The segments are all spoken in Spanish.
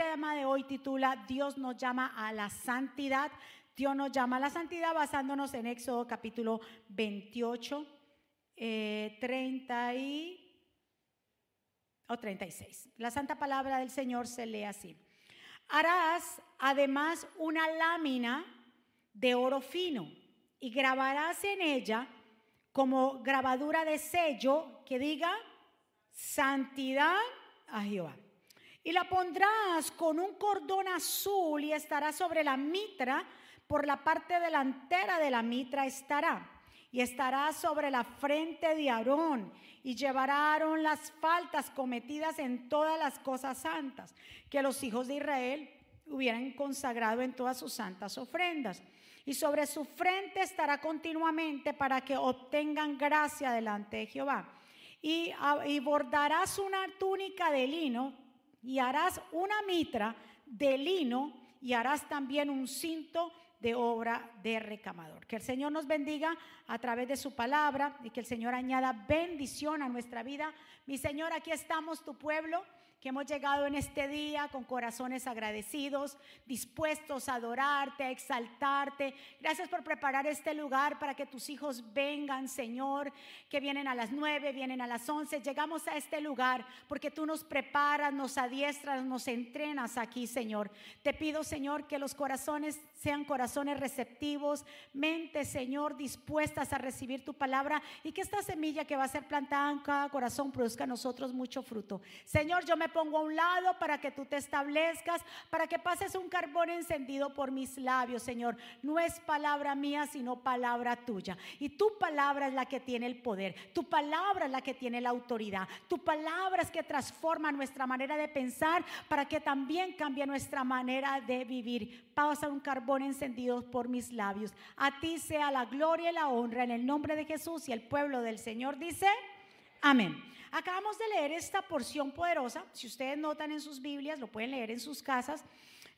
tema de hoy titula Dios nos llama a la santidad. Dios nos llama a la santidad basándonos en Éxodo capítulo 28, 30 y o 36. La santa palabra del Señor se lee así. Harás además una lámina de oro fino y grabarás en ella como grabadura de sello que diga santidad a Jehová. Y la pondrás con un cordón azul y estará sobre la mitra, por la parte delantera de la mitra estará y estará sobre la frente de Aarón y llevará Aarón las faltas cometidas en todas las cosas santas que los hijos de Israel hubieran consagrado en todas sus santas ofrendas. Y sobre su frente estará continuamente para que obtengan gracia delante de Jehová. Y, ah, y bordarás una túnica de lino y harás una mitra de lino y harás también un cinto de obra de recamador. Que el Señor nos bendiga a través de su palabra y que el Señor añada bendición a nuestra vida. Mi Señor, aquí estamos, tu pueblo que hemos llegado en este día con corazones agradecidos, dispuestos a adorarte, a exaltarte. Gracias por preparar este lugar para que tus hijos vengan, Señor, que vienen a las nueve, vienen a las once. Llegamos a este lugar porque tú nos preparas, nos adiestras, nos entrenas aquí, Señor. Te pido, Señor, que los corazones sean corazones receptivos, mentes, Señor, dispuestas a recibir tu palabra y que esta semilla que va a ser plantada en cada corazón produzca a nosotros mucho fruto. Señor, yo me pongo a un lado para que tú te establezcas, para que pases un carbón encendido por mis labios, Señor. No es palabra mía, sino palabra tuya. Y tu palabra es la que tiene el poder, tu palabra es la que tiene la autoridad, tu palabra es que transforma nuestra manera de pensar para que también cambie nuestra manera de vivir. Pasa un carbón encendido por mis labios. A ti sea la gloria y la honra en el nombre de Jesús y el pueblo del Señor dice, amén. Acabamos de leer esta porción poderosa. Si ustedes notan en sus Biblias, lo pueden leer en sus casas.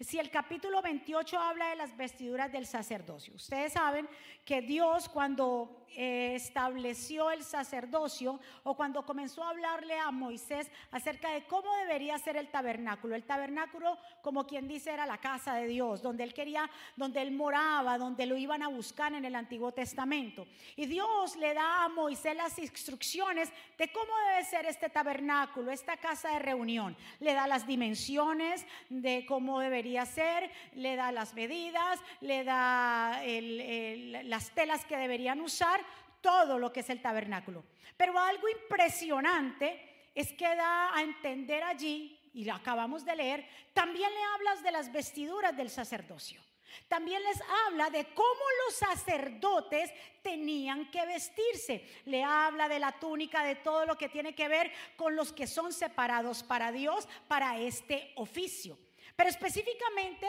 Si el capítulo 28 habla de las vestiduras del sacerdocio, ustedes saben que Dios cuando eh, estableció el sacerdocio o cuando comenzó a hablarle a Moisés acerca de cómo debería ser el tabernáculo. El tabernáculo, como quien dice, era la casa de Dios, donde él quería, donde él moraba, donde lo iban a buscar en el Antiguo Testamento. Y Dios le da a Moisés las instrucciones de cómo debe ser este tabernáculo, esta casa de reunión. Le da las dimensiones de cómo debería ser, le da las medidas, le da las telas que deberían usar todo lo que es el tabernáculo. Pero algo impresionante es que da a entender allí, y lo acabamos de leer, también le hablas de las vestiduras del sacerdocio. También les habla de cómo los sacerdotes tenían que vestirse. Le habla de la túnica, de todo lo que tiene que ver con los que son separados para Dios, para este oficio. Pero específicamente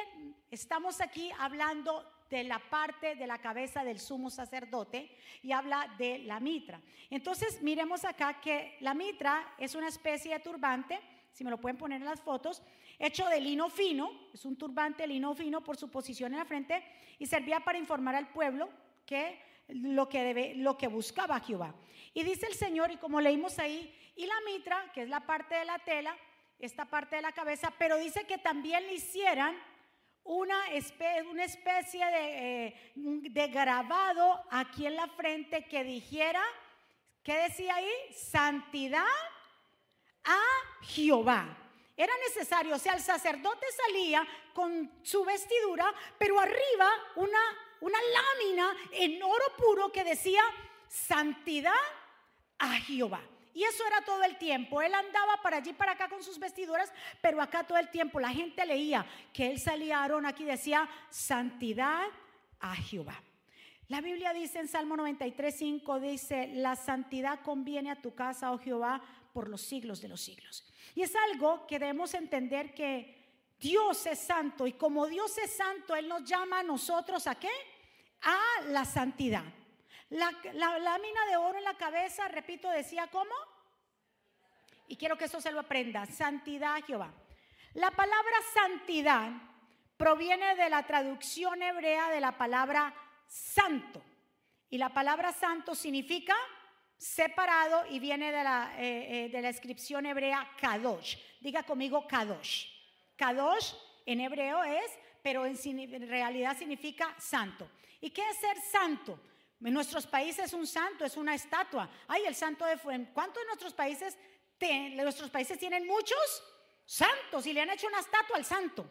estamos aquí hablando de la parte de la cabeza del sumo sacerdote y habla de la mitra. Entonces, miremos acá que la mitra es una especie de turbante, si me lo pueden poner en las fotos, hecho de lino fino, es un turbante lino fino por su posición en la frente y servía para informar al pueblo que lo que, debe, lo que buscaba Jehová. Y dice el Señor, y como leímos ahí, y la mitra, que es la parte de la tela, esta parte de la cabeza, pero dice que también le hicieran una, especie, una especie de, eh, de grabado aquí en la frente que dijera, ¿qué decía ahí? Santidad a Jehová. Era necesario, o sea, el sacerdote salía con su vestidura, pero arriba una, una lámina en oro puro que decía santidad a Jehová. Y eso era todo el tiempo. Él andaba para allí para acá con sus vestiduras, pero acá todo el tiempo la gente leía que él salía a Aarón aquí decía santidad a Jehová. La Biblia dice en Salmo 93, 5, dice, la santidad conviene a tu casa, oh Jehová, por los siglos de los siglos. Y es algo que debemos entender que Dios es santo y como Dios es santo, Él nos llama a nosotros a qué? A la santidad. La, lámina de oro en la cabeza, repito, decía cómo. Y quiero que eso se lo aprenda. Santidad Jehová. La palabra santidad proviene de la traducción hebrea de la palabra santo. Y la palabra santo significa separado y viene de la, eh, eh, de la inscripción hebrea kadosh. Diga conmigo kadosh. Kadosh en hebreo es, pero en, realidad significa santo. ¿Y qué es ser santo? En nuestros países un santo es una estatua. Ay, el santo de ¿Cuántos de nuestros países, nuestros países tienen muchos santos y le han hecho una estatua al santo?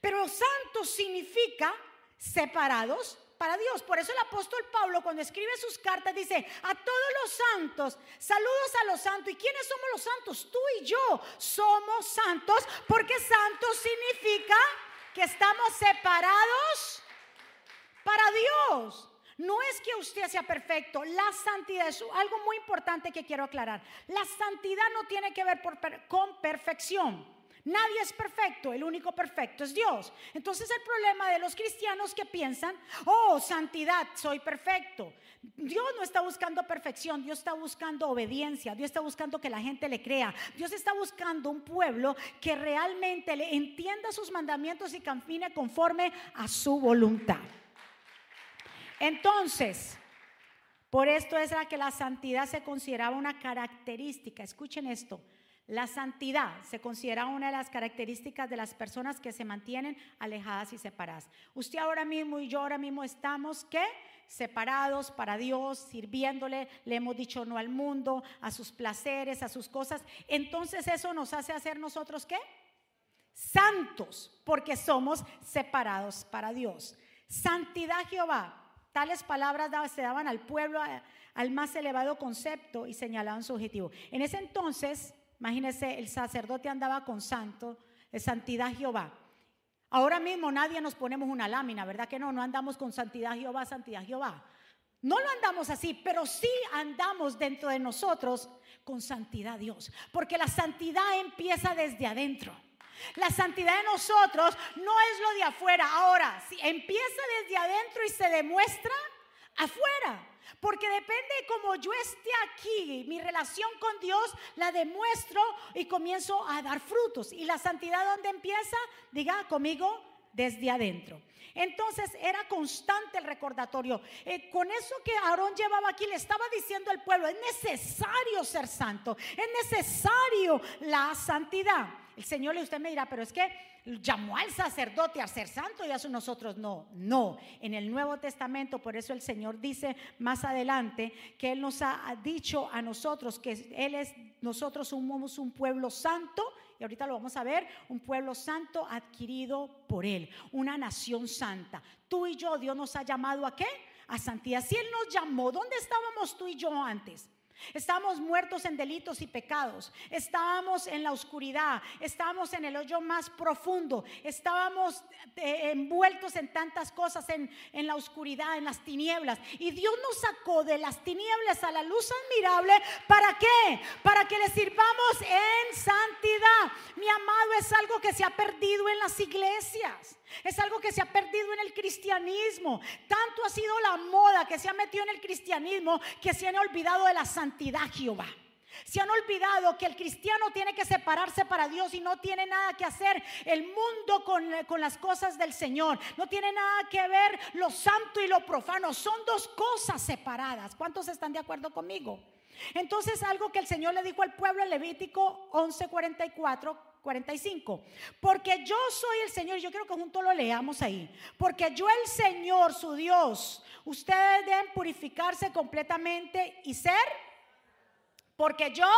Pero santo significa separados para Dios. Por eso el apóstol Pablo cuando escribe sus cartas dice, a todos los santos, saludos a los santos. ¿Y quiénes somos los santos? Tú y yo somos santos porque santo significa que estamos separados para Dios. No es que usted sea perfecto, la santidad es algo muy importante que quiero aclarar. La santidad no tiene que ver con perfección. Nadie es perfecto, el único perfecto es Dios. Entonces el problema de los cristianos que piensan, oh, santidad, soy perfecto. Dios no está buscando perfección, Dios está buscando obediencia, Dios está buscando que la gente le crea, Dios está buscando un pueblo que realmente le entienda sus mandamientos y camine conforme a su voluntad. Entonces, por esto es la que la santidad se consideraba una característica. Escuchen esto. La santidad se considera una de las características de las personas que se mantienen alejadas y separadas. Usted ahora mismo y yo ahora mismo estamos, ¿qué? Separados para Dios, sirviéndole, le hemos dicho no al mundo, a sus placeres, a sus cosas. Entonces eso nos hace hacer nosotros, ¿qué? Santos, porque somos separados para Dios. Santidad Jehová Tales palabras se daban al pueblo al más elevado concepto y señalaban su objetivo. En ese entonces, imagínense, el sacerdote andaba con santo, santidad Jehová. Ahora mismo nadie nos ponemos una lámina, ¿verdad que no? No andamos con santidad Jehová, santidad Jehová. No lo andamos así, pero sí andamos dentro de nosotros con santidad Dios, porque la santidad empieza desde adentro. La santidad de nosotros no es lo de afuera. Ahora, si empieza desde adentro y se demuestra afuera. Porque depende de cómo yo esté aquí, mi relación con Dios la demuestro y comienzo a dar frutos. ¿Y la santidad dónde empieza? Diga conmigo, desde adentro. Entonces era constante el recordatorio. Eh, con eso que Aarón llevaba aquí, le estaba diciendo al pueblo, es necesario ser santo, es necesario la santidad. El Señor usted me dirá, pero es que llamó al sacerdote a ser santo y a nosotros no, no. En el Nuevo Testamento, por eso el Señor dice más adelante que Él nos ha dicho a nosotros que Él es, nosotros somos un pueblo santo y ahorita lo vamos a ver, un pueblo santo adquirido por Él, una nación santa. Tú y yo, Dios nos ha llamado a qué? A santidad. Si Él nos llamó, ¿dónde estábamos tú y yo antes? Estábamos muertos en delitos y pecados. Estábamos en la oscuridad. Estábamos en el hoyo más profundo. Estábamos eh, envueltos en tantas cosas, en, en la oscuridad, en las tinieblas. Y Dios nos sacó de las tinieblas a la luz admirable. ¿Para qué? Para que le sirvamos en santidad. Mi amado es algo que se ha perdido en las iglesias. Es algo que se ha perdido en el cristianismo. Tanto ha sido la moda que se ha metido en el cristianismo que se han olvidado de la santidad Jehová. Se han olvidado que el cristiano tiene que separarse para Dios y no tiene nada que hacer el mundo con, con, las cosas del Señor. No tiene nada que ver lo santo y lo profano. Son dos cosas separadas. ¿Cuántos están de acuerdo conmigo? Entonces algo que el Señor le dijo al pueblo en Levítico 11:44 45. Porque yo soy el Señor, yo quiero que juntos lo leamos ahí. Porque yo el Señor, su Dios, ustedes deben purificarse completamente y ser, porque yo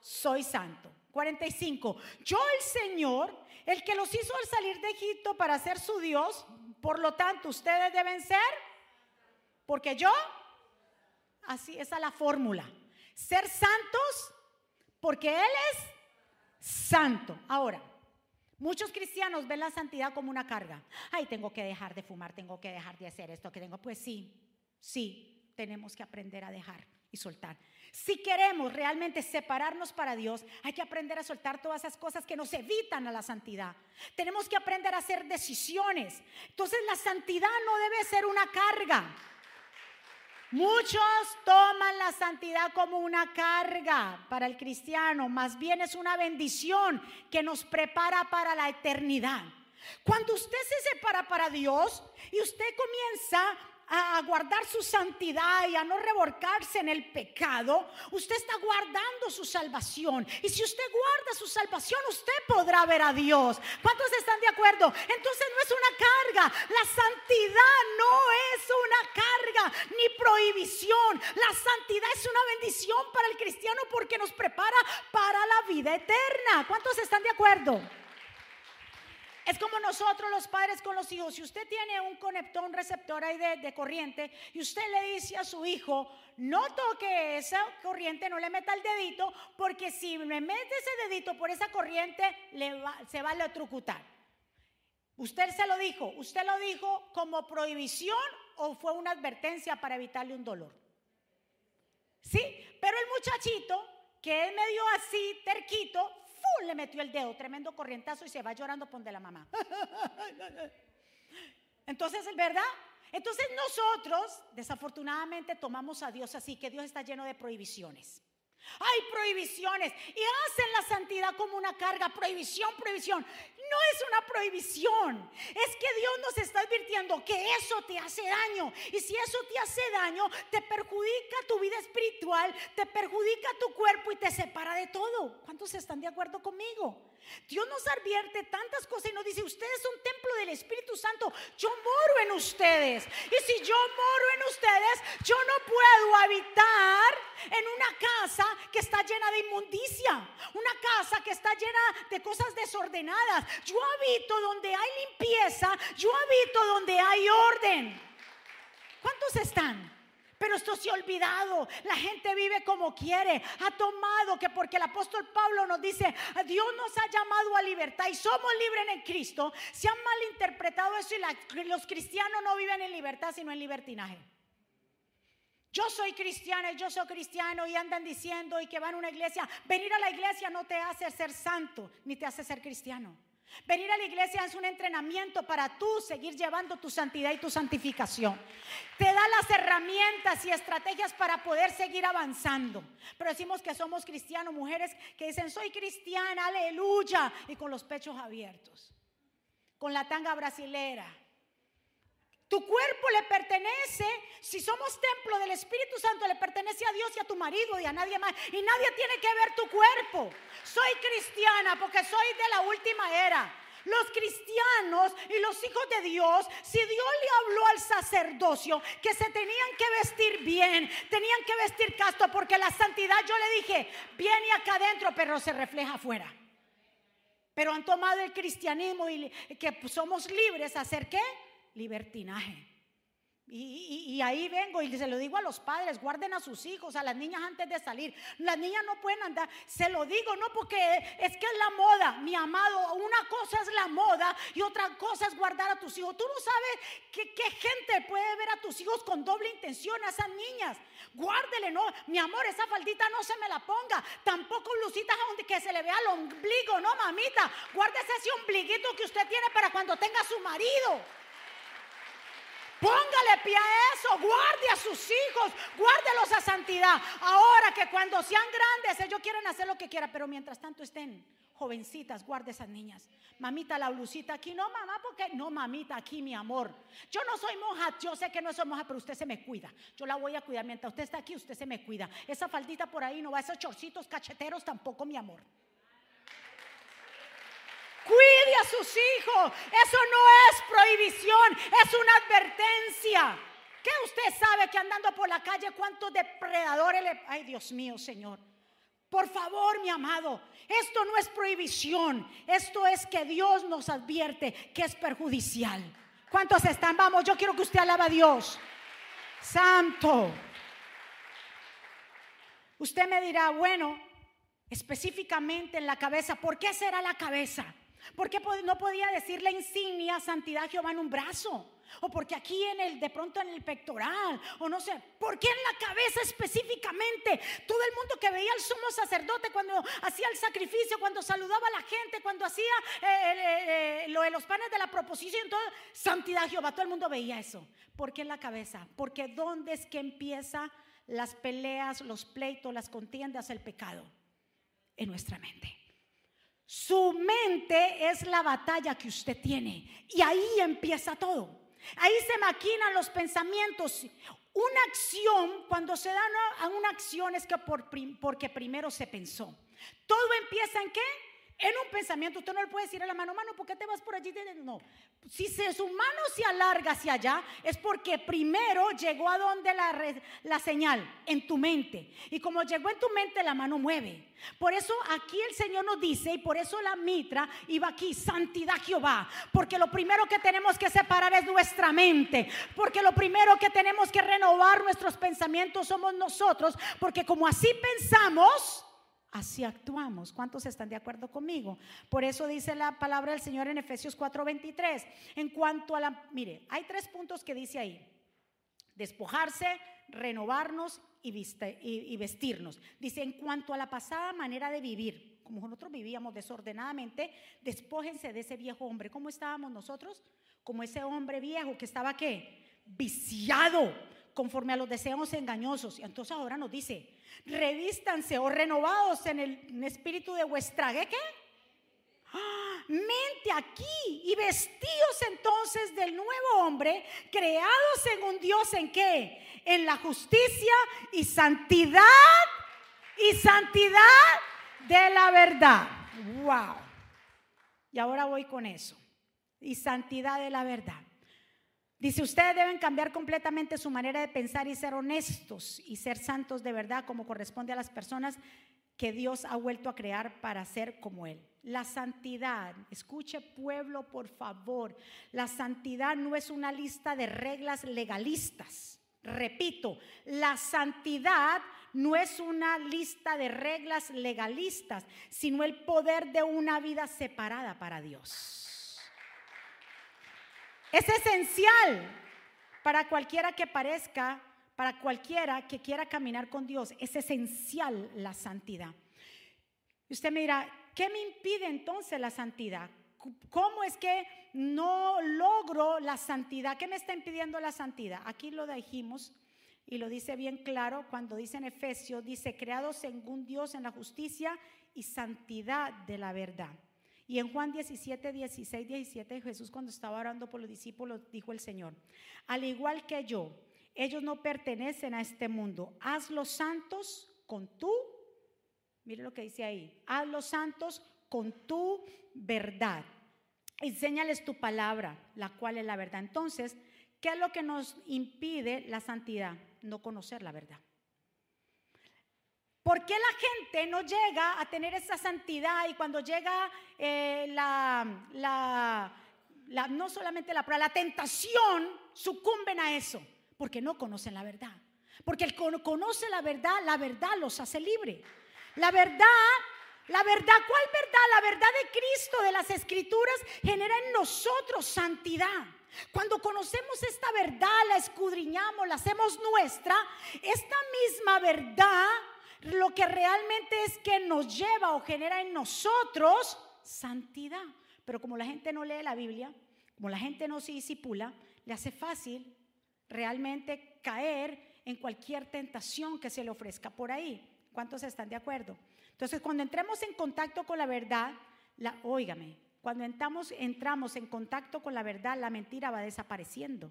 soy santo. 45. Yo el Señor, el que los hizo al salir de Egipto para ser su Dios, por lo tanto ustedes deben ser, porque yo, así, esa es la fórmula. Ser santos, porque Él es santo. Ahora, muchos cristianos ven la santidad como una carga. Ay, tengo que dejar de fumar, tengo que dejar de hacer esto que tengo. Pues sí, sí, tenemos que aprender a dejar y soltar. Si queremos realmente separarnos para Dios, hay que aprender a soltar todas esas cosas que nos evitan a la santidad. Tenemos que aprender a hacer decisiones. Entonces la santidad no debe ser una carga. Muchos toman la santidad como una carga para el cristiano, más bien es una bendición que nos prepara para la eternidad. Cuando usted se separa para Dios y usted comienza a guardar su santidad y a no revolcarse en el pecado, usted está guardando su salvación. Y si usted guarda su salvación, usted podrá ver a Dios. ¿Cuántos están de acuerdo? Entonces no es una carga. La santidad no es una carga ni prohibición. La santidad es una bendición para el cristiano porque nos prepara para la vida eterna. ¿Cuántos están de acuerdo? Es como nosotros los padres con los hijos. Si usted tiene un conector, un receptor ahí de, corriente y usted le dice a su hijo, no toque esa corriente, no le meta el dedito, porque si me mete ese dedito por esa corriente, le se va a electrocutar. Usted se lo dijo, usted lo dijo como prohibición o fue una advertencia para evitarle un dolor. Sí, pero el muchachito que es medio así, terquito, le metió el dedo, tremendo corrientazo y se va llorando por de la mamá. Entonces, ¿verdad? Entonces nosotros, desafortunadamente, tomamos a Dios así, que Dios está lleno de prohibiciones. Hay prohibiciones y hacen la santidad como una carga. Prohibición, prohibición. No es una prohibición. Es que Dios nos está advirtiendo que eso te hace daño. Y si eso te hace daño, te perjudica tu vida espiritual, te perjudica tu cuerpo y te separa de todo. ¿Cuántos están de acuerdo conmigo? Dios nos advierte tantas cosas y nos dice, ustedes son templo del Espíritu Santo, yo moro en ustedes. Y si yo moro en ustedes, yo no puedo habitar en una casa que está llena de inmundicia, una casa que está llena de cosas desordenadas. Yo habito donde hay limpieza, yo habito donde hay orden. ¿Cuántos están? Pero esto se ha olvidado. La gente vive como quiere. Ha tomado que porque el apóstol Pablo nos dice, Dios nos ha llamado a libertad y somos libres en Cristo. Se han malinterpretado eso y los cristianos no viven en libertad, sino en libertinaje. Yo soy cristiana y yo soy cristiano y andan diciendo y que van a una iglesia. Venir a la iglesia no te hace ser santo ni te hace ser cristiano. Venir a la iglesia es un entrenamiento para tú seguir llevando tu santidad y tu santificación. Te da las herramientas y estrategias para poder seguir avanzando. Pero decimos que somos cristianos, mujeres que dicen, soy cristiana, aleluya, y con los pechos abiertos, con la tanga brasilera. Tu cuerpo le pertenece, si somos templo del Espíritu Santo, le pertenece a Dios y a tu marido y a nadie más. Y nadie tiene que ver tu cuerpo. Soy cristiana porque soy de la última era. Los cristianos y los hijos de Dios, si Dios le habló al sacerdocio que se tenían que vestir bien, tenían que vestir casto, porque la santidad, yo le dije, viene acá adentro, pero se refleja afuera. Pero han tomado el cristianismo y que somos libres a hacer qué? Libertinaje. Y, ahí vengo y se lo digo a los padres, guarden a sus hijos, a las niñas antes de salir. Las niñas no pueden andar, se lo digo, no porque es que es la moda, mi amado, una cosa es la moda y otra cosa es guardar a tus hijos. Tú no sabes qué, qué gente puede ver a tus hijos con doble intención, a esas niñas. Guárdele, no, mi amor, esa faldita no se me la ponga. Tampoco lucitas donde que se le vea el ombligo, no, mamita. Guárdese ese ombliguito que usted tiene para cuando tenga su marido. Póngale pie a eso, guarde a sus hijos, guárdelos a santidad. Ahora que cuando sean grandes, ellos quieren hacer lo que quieran, pero mientras tanto estén jovencitas, guarde esas niñas. Mamita, la blusita aquí, no mamá, porque no mamita, aquí mi amor. Yo no soy monja, yo sé que no soy monja, pero usted se me cuida. Yo la voy a cuidar mientras usted está aquí, usted se me cuida. Esa faldita por ahí no va, esos chorcitos cacheteros tampoco, mi amor. Cuide a sus hijos. Eso no es prohibición, es una advertencia. ¿Qué usted sabe que andando por la calle cuántos depredadores le... Ay, Dios mío, Señor. Por favor, mi amado, esto no es prohibición. Esto es que Dios nos advierte que es perjudicial. ¿Cuántos están? Vamos, yo quiero que usted alaba a Dios. Santo. Usted me dirá, bueno, específicamente en la cabeza, ¿por qué será la cabeza? ¿Por qué no podía decir la insignia santidad Jehová en un brazo? O porque aquí en el, de pronto en el pectoral, o no sé, ¿por qué en la cabeza específicamente? Todo el mundo que veía al sumo sacerdote cuando hacía el sacrificio, cuando saludaba a la gente, cuando hacía eh, eh, eh, lo de los panes de la proposición, todo, santidad Jehová, todo el mundo veía eso. ¿Por qué en la cabeza? Porque ¿dónde es que empieza las peleas, los pleitos, las contiendas, el pecado? En nuestra mente. Su mente es la batalla que usted tiene. Y ahí empieza todo. Ahí se maquinan los pensamientos. Una acción, cuando se da una, una acción es que por, porque primero se pensó. Todo empieza en qué? En un pensamiento, usted no le puede decir a la mano, mano, ¿por qué te vas por allí? No, si su mano se alarga hacia allá, es porque primero llegó a donde la, la señal, en tu mente. Y como llegó en tu mente, la mano mueve. Por eso aquí el Señor nos dice, y por eso la mitra iba aquí, santidad Jehová. Porque lo primero que tenemos que separar es nuestra mente. Porque lo primero que tenemos que renovar nuestros pensamientos somos nosotros. Porque como así pensamos, Así actuamos. ¿Cuántos están de acuerdo conmigo? Por eso dice la palabra del Señor en Efesios 4:23. En cuanto a la, mire, hay tres puntos que dice ahí. Despojarse, renovarnos y, vestirnos. Dice, en cuanto a la pasada manera de vivir, como nosotros vivíamos desordenadamente, despójense de ese viejo hombre. ¿Cómo estábamos nosotros? Como ese hombre viejo que estaba qué? Viciado conforme a los deseos engañosos. Y entonces ahora nos dice, revístanse o renovados en el espíritu de vuestra ¿qué? ¡Ah! mente aquí y vestidos entonces del nuevo hombre, creados según Dios en qué? En la justicia y santidad y santidad de la verdad. Wow. Y ahora voy con eso. Y santidad de la verdad. Dice, ustedes deben cambiar completamente su manera de pensar y ser honestos y ser santos de verdad como corresponde a las personas que Dios ha vuelto a crear para ser como Él. La santidad, escuche pueblo por favor, la santidad no es una lista de reglas legalistas. Repito, la santidad no es una lista de reglas legalistas, sino el poder de una vida separada para Dios. Es esencial para cualquiera que parezca, para cualquiera que quiera caminar con Dios. Es esencial la santidad. Usted me dirá, ¿qué me impide entonces la santidad? ¿Cómo es que no logro la santidad? ¿Qué me está impidiendo la santidad? Aquí lo dijimos y lo dice bien claro cuando dice en Efesios, dice, creados según Dios en la justicia y santidad de la verdad. Y en Juan 17, 16, 17, Jesús cuando estaba orando por los discípulos, dijo el Señor, al igual que yo, ellos no pertenecen a este mundo. Haz los santos con tú, mire lo que dice ahí, haz los santos con tu verdad. Enséñales tu palabra, la cual es la verdad. Entonces, ¿qué es lo que nos impide la santidad? No conocer la verdad. ¿Por qué la gente no llega a tener esa santidad y cuando llega eh, la, no solamente la la tentación, sucumben a eso? Porque no conocen la verdad. Porque el que conoce la verdad, la verdad los hace libre. La verdad, la verdad, ¿cuál verdad? La verdad de Cristo, de las Escrituras, genera en nosotros santidad. Cuando conocemos esta verdad, la escudriñamos, la hacemos nuestra, esta misma verdad lo que realmente es que nos lleva o genera en nosotros santidad. Pero como la gente no lee la Biblia, como la gente no se disipula, le hace fácil realmente caer en cualquier tentación que se le ofrezca por ahí. ¿Cuántos están de acuerdo? Entonces, cuando entremos en contacto con la verdad, la, óigame, cuando entramos, entramos en contacto con la verdad, la mentira va desapareciendo.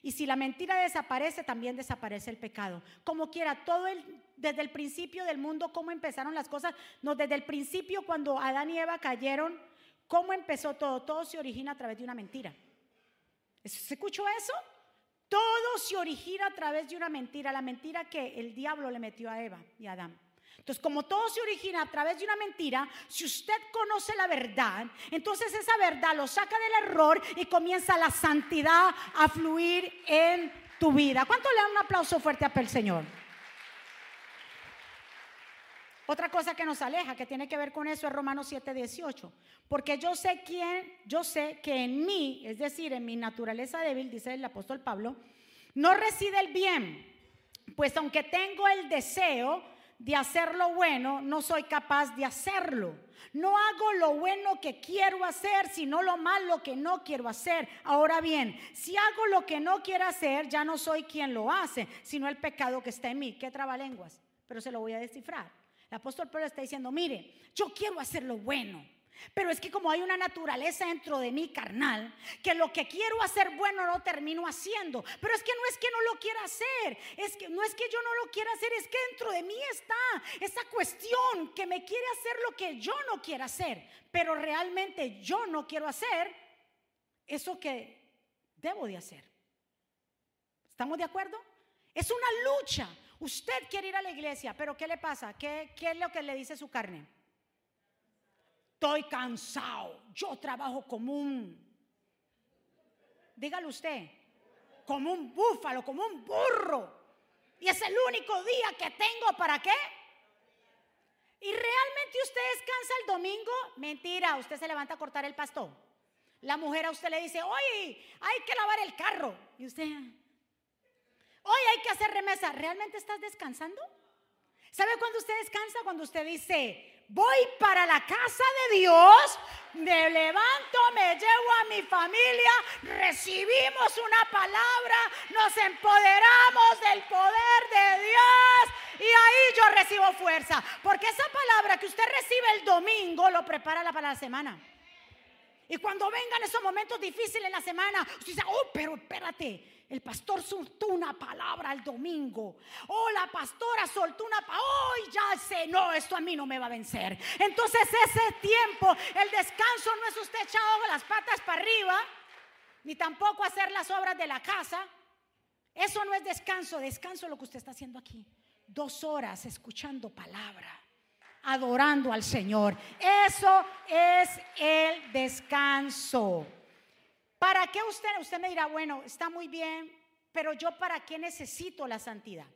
Y si la mentira desaparece, también desaparece el pecado. Como quiera, todo el, desde el principio del mundo, cómo empezaron las cosas. No, desde el principio, cuando Adán y Eva cayeron, ¿cómo empezó todo? Todo se origina a través de una mentira. ¿Se escuchó eso? Todo se origina a través de una mentira. La mentira que el diablo le metió a Eva y a Adán. Entonces, como todo se origina a través de una mentira, si usted conoce la verdad, entonces esa verdad lo saca del error y comienza la santidad a fluir en tu vida. ¿Cuánto le dan un aplauso fuerte a el Señor? Otra cosa que nos aleja, que tiene que ver con eso, es Romanos 7, 18. Porque yo sé quién, yo sé que en mí, es decir, en mi naturaleza débil, dice el apóstol Pablo, no reside el bien. Pues aunque tengo el deseo, de hacer lo bueno, no soy capaz de hacerlo. No hago lo bueno que quiero hacer, sino lo malo que no quiero hacer. Ahora bien, si hago lo que no quiero hacer, ya no soy quien lo hace, sino el pecado que está en mí. ¿Qué lenguas? Pero se lo voy a descifrar. El apóstol Pedro está diciendo, mire, yo quiero hacer lo bueno. Pero es que como hay una naturaleza dentro de mí carnal, que lo que quiero hacer bueno no termino haciendo. Pero es que no es que no lo quiera hacer, es que no es que yo no lo quiera hacer, es que dentro de mí está esa cuestión que me quiere hacer lo que yo no quiero hacer, pero realmente yo no quiero hacer eso que debo de hacer. ¿Estamos de acuerdo? Es una lucha. Usted quiere ir a la iglesia, pero ¿qué le pasa? ¿Qué, qué es lo que le dice su carne? Estoy cansado. Yo trabajo como un, dígalo usted, como un búfalo, como un burro. Y es el único día que tengo para qué. ¿Y realmente usted descansa el domingo? Mentira, usted se levanta a cortar el pasto. La mujer a usted le dice, oye, hay que lavar el carro. Y usted, hoy hay que hacer remesa. ¿Realmente estás descansando? ¿Sabe cuándo usted descansa? Cuando usted dice, voy para la casa de Dios, me levanto, me llevo a mi familia, recibimos una palabra, nos empoderamos del poder de Dios y ahí yo recibo fuerza. Porque esa palabra que usted recibe el domingo lo prepara para la semana. Y cuando vengan esos momentos difíciles en la semana, usted dice, oh, pero espérate, el pastor soltó una palabra el domingo. Oh, la pastora soltó una palabra. Oh, ya sé, no, esto a mí no me va a vencer. Entonces ese tiempo, el descanso no es usted echado las patas para arriba, ni tampoco hacer las obras de la casa. Eso no es descanso, descanso lo que usted está haciendo aquí. Dos horas escuchando palabra, adorando al Señor. Eso es el descanso. ¿Para qué usted? Usted me dirá, bueno, está muy bien, pero yo para qué necesito la santidad?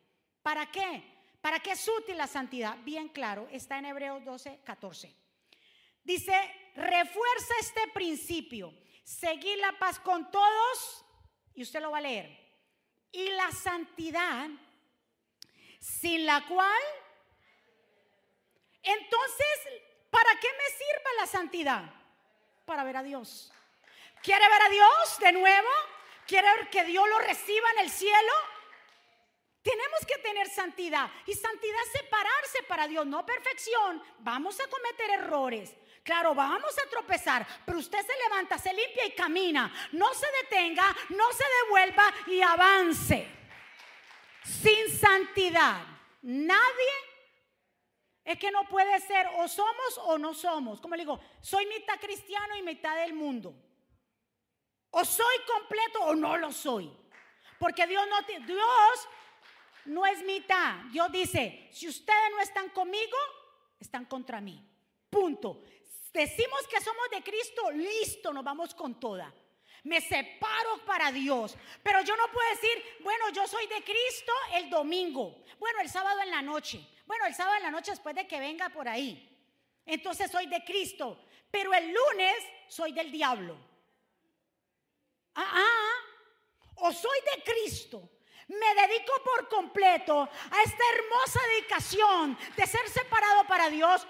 ¿Para qué? ¿Para qué es útil la santidad? Bien claro, está en Hebreos 12, 14. Dice, refuerza este principio, seguir la paz con todos, y usted lo va a leer, y la santidad, sin la cual, entonces, ¿para qué me sirve la santidad? Para ver a Dios. ¿Quiere ver a Dios de nuevo? ¿Quiere que Dios lo reciba en el cielo? Tenemos que tener santidad. Y santidad separarse para Dios, no perfección. Vamos a cometer errores. Claro, vamos a tropezar, pero usted se levanta, se limpia y camina. No se detenga, no se devuelva y avance. Sin santidad, nadie es que no puede ser o somos o no somos. Como le digo, soy mitad cristiano y mitad del mundo. O soy completo o no lo soy. Porque Dios no, Dios no es mitad. Dios dice, si ustedes no están conmigo, están contra mí. Punto. Decimos que somos de Cristo, listo, nos vamos con toda. Me separo para Dios. Pero yo no puedo decir, bueno, yo soy de Cristo el domingo. Bueno, el sábado en la noche. Bueno, el sábado en la noche después de que venga por ahí. Entonces soy de Cristo. Pero el lunes soy del diablo. Ah, ah, o soy de Cristo. Me dedico por completo a esta hermosa dedicación de ser separado para Dios.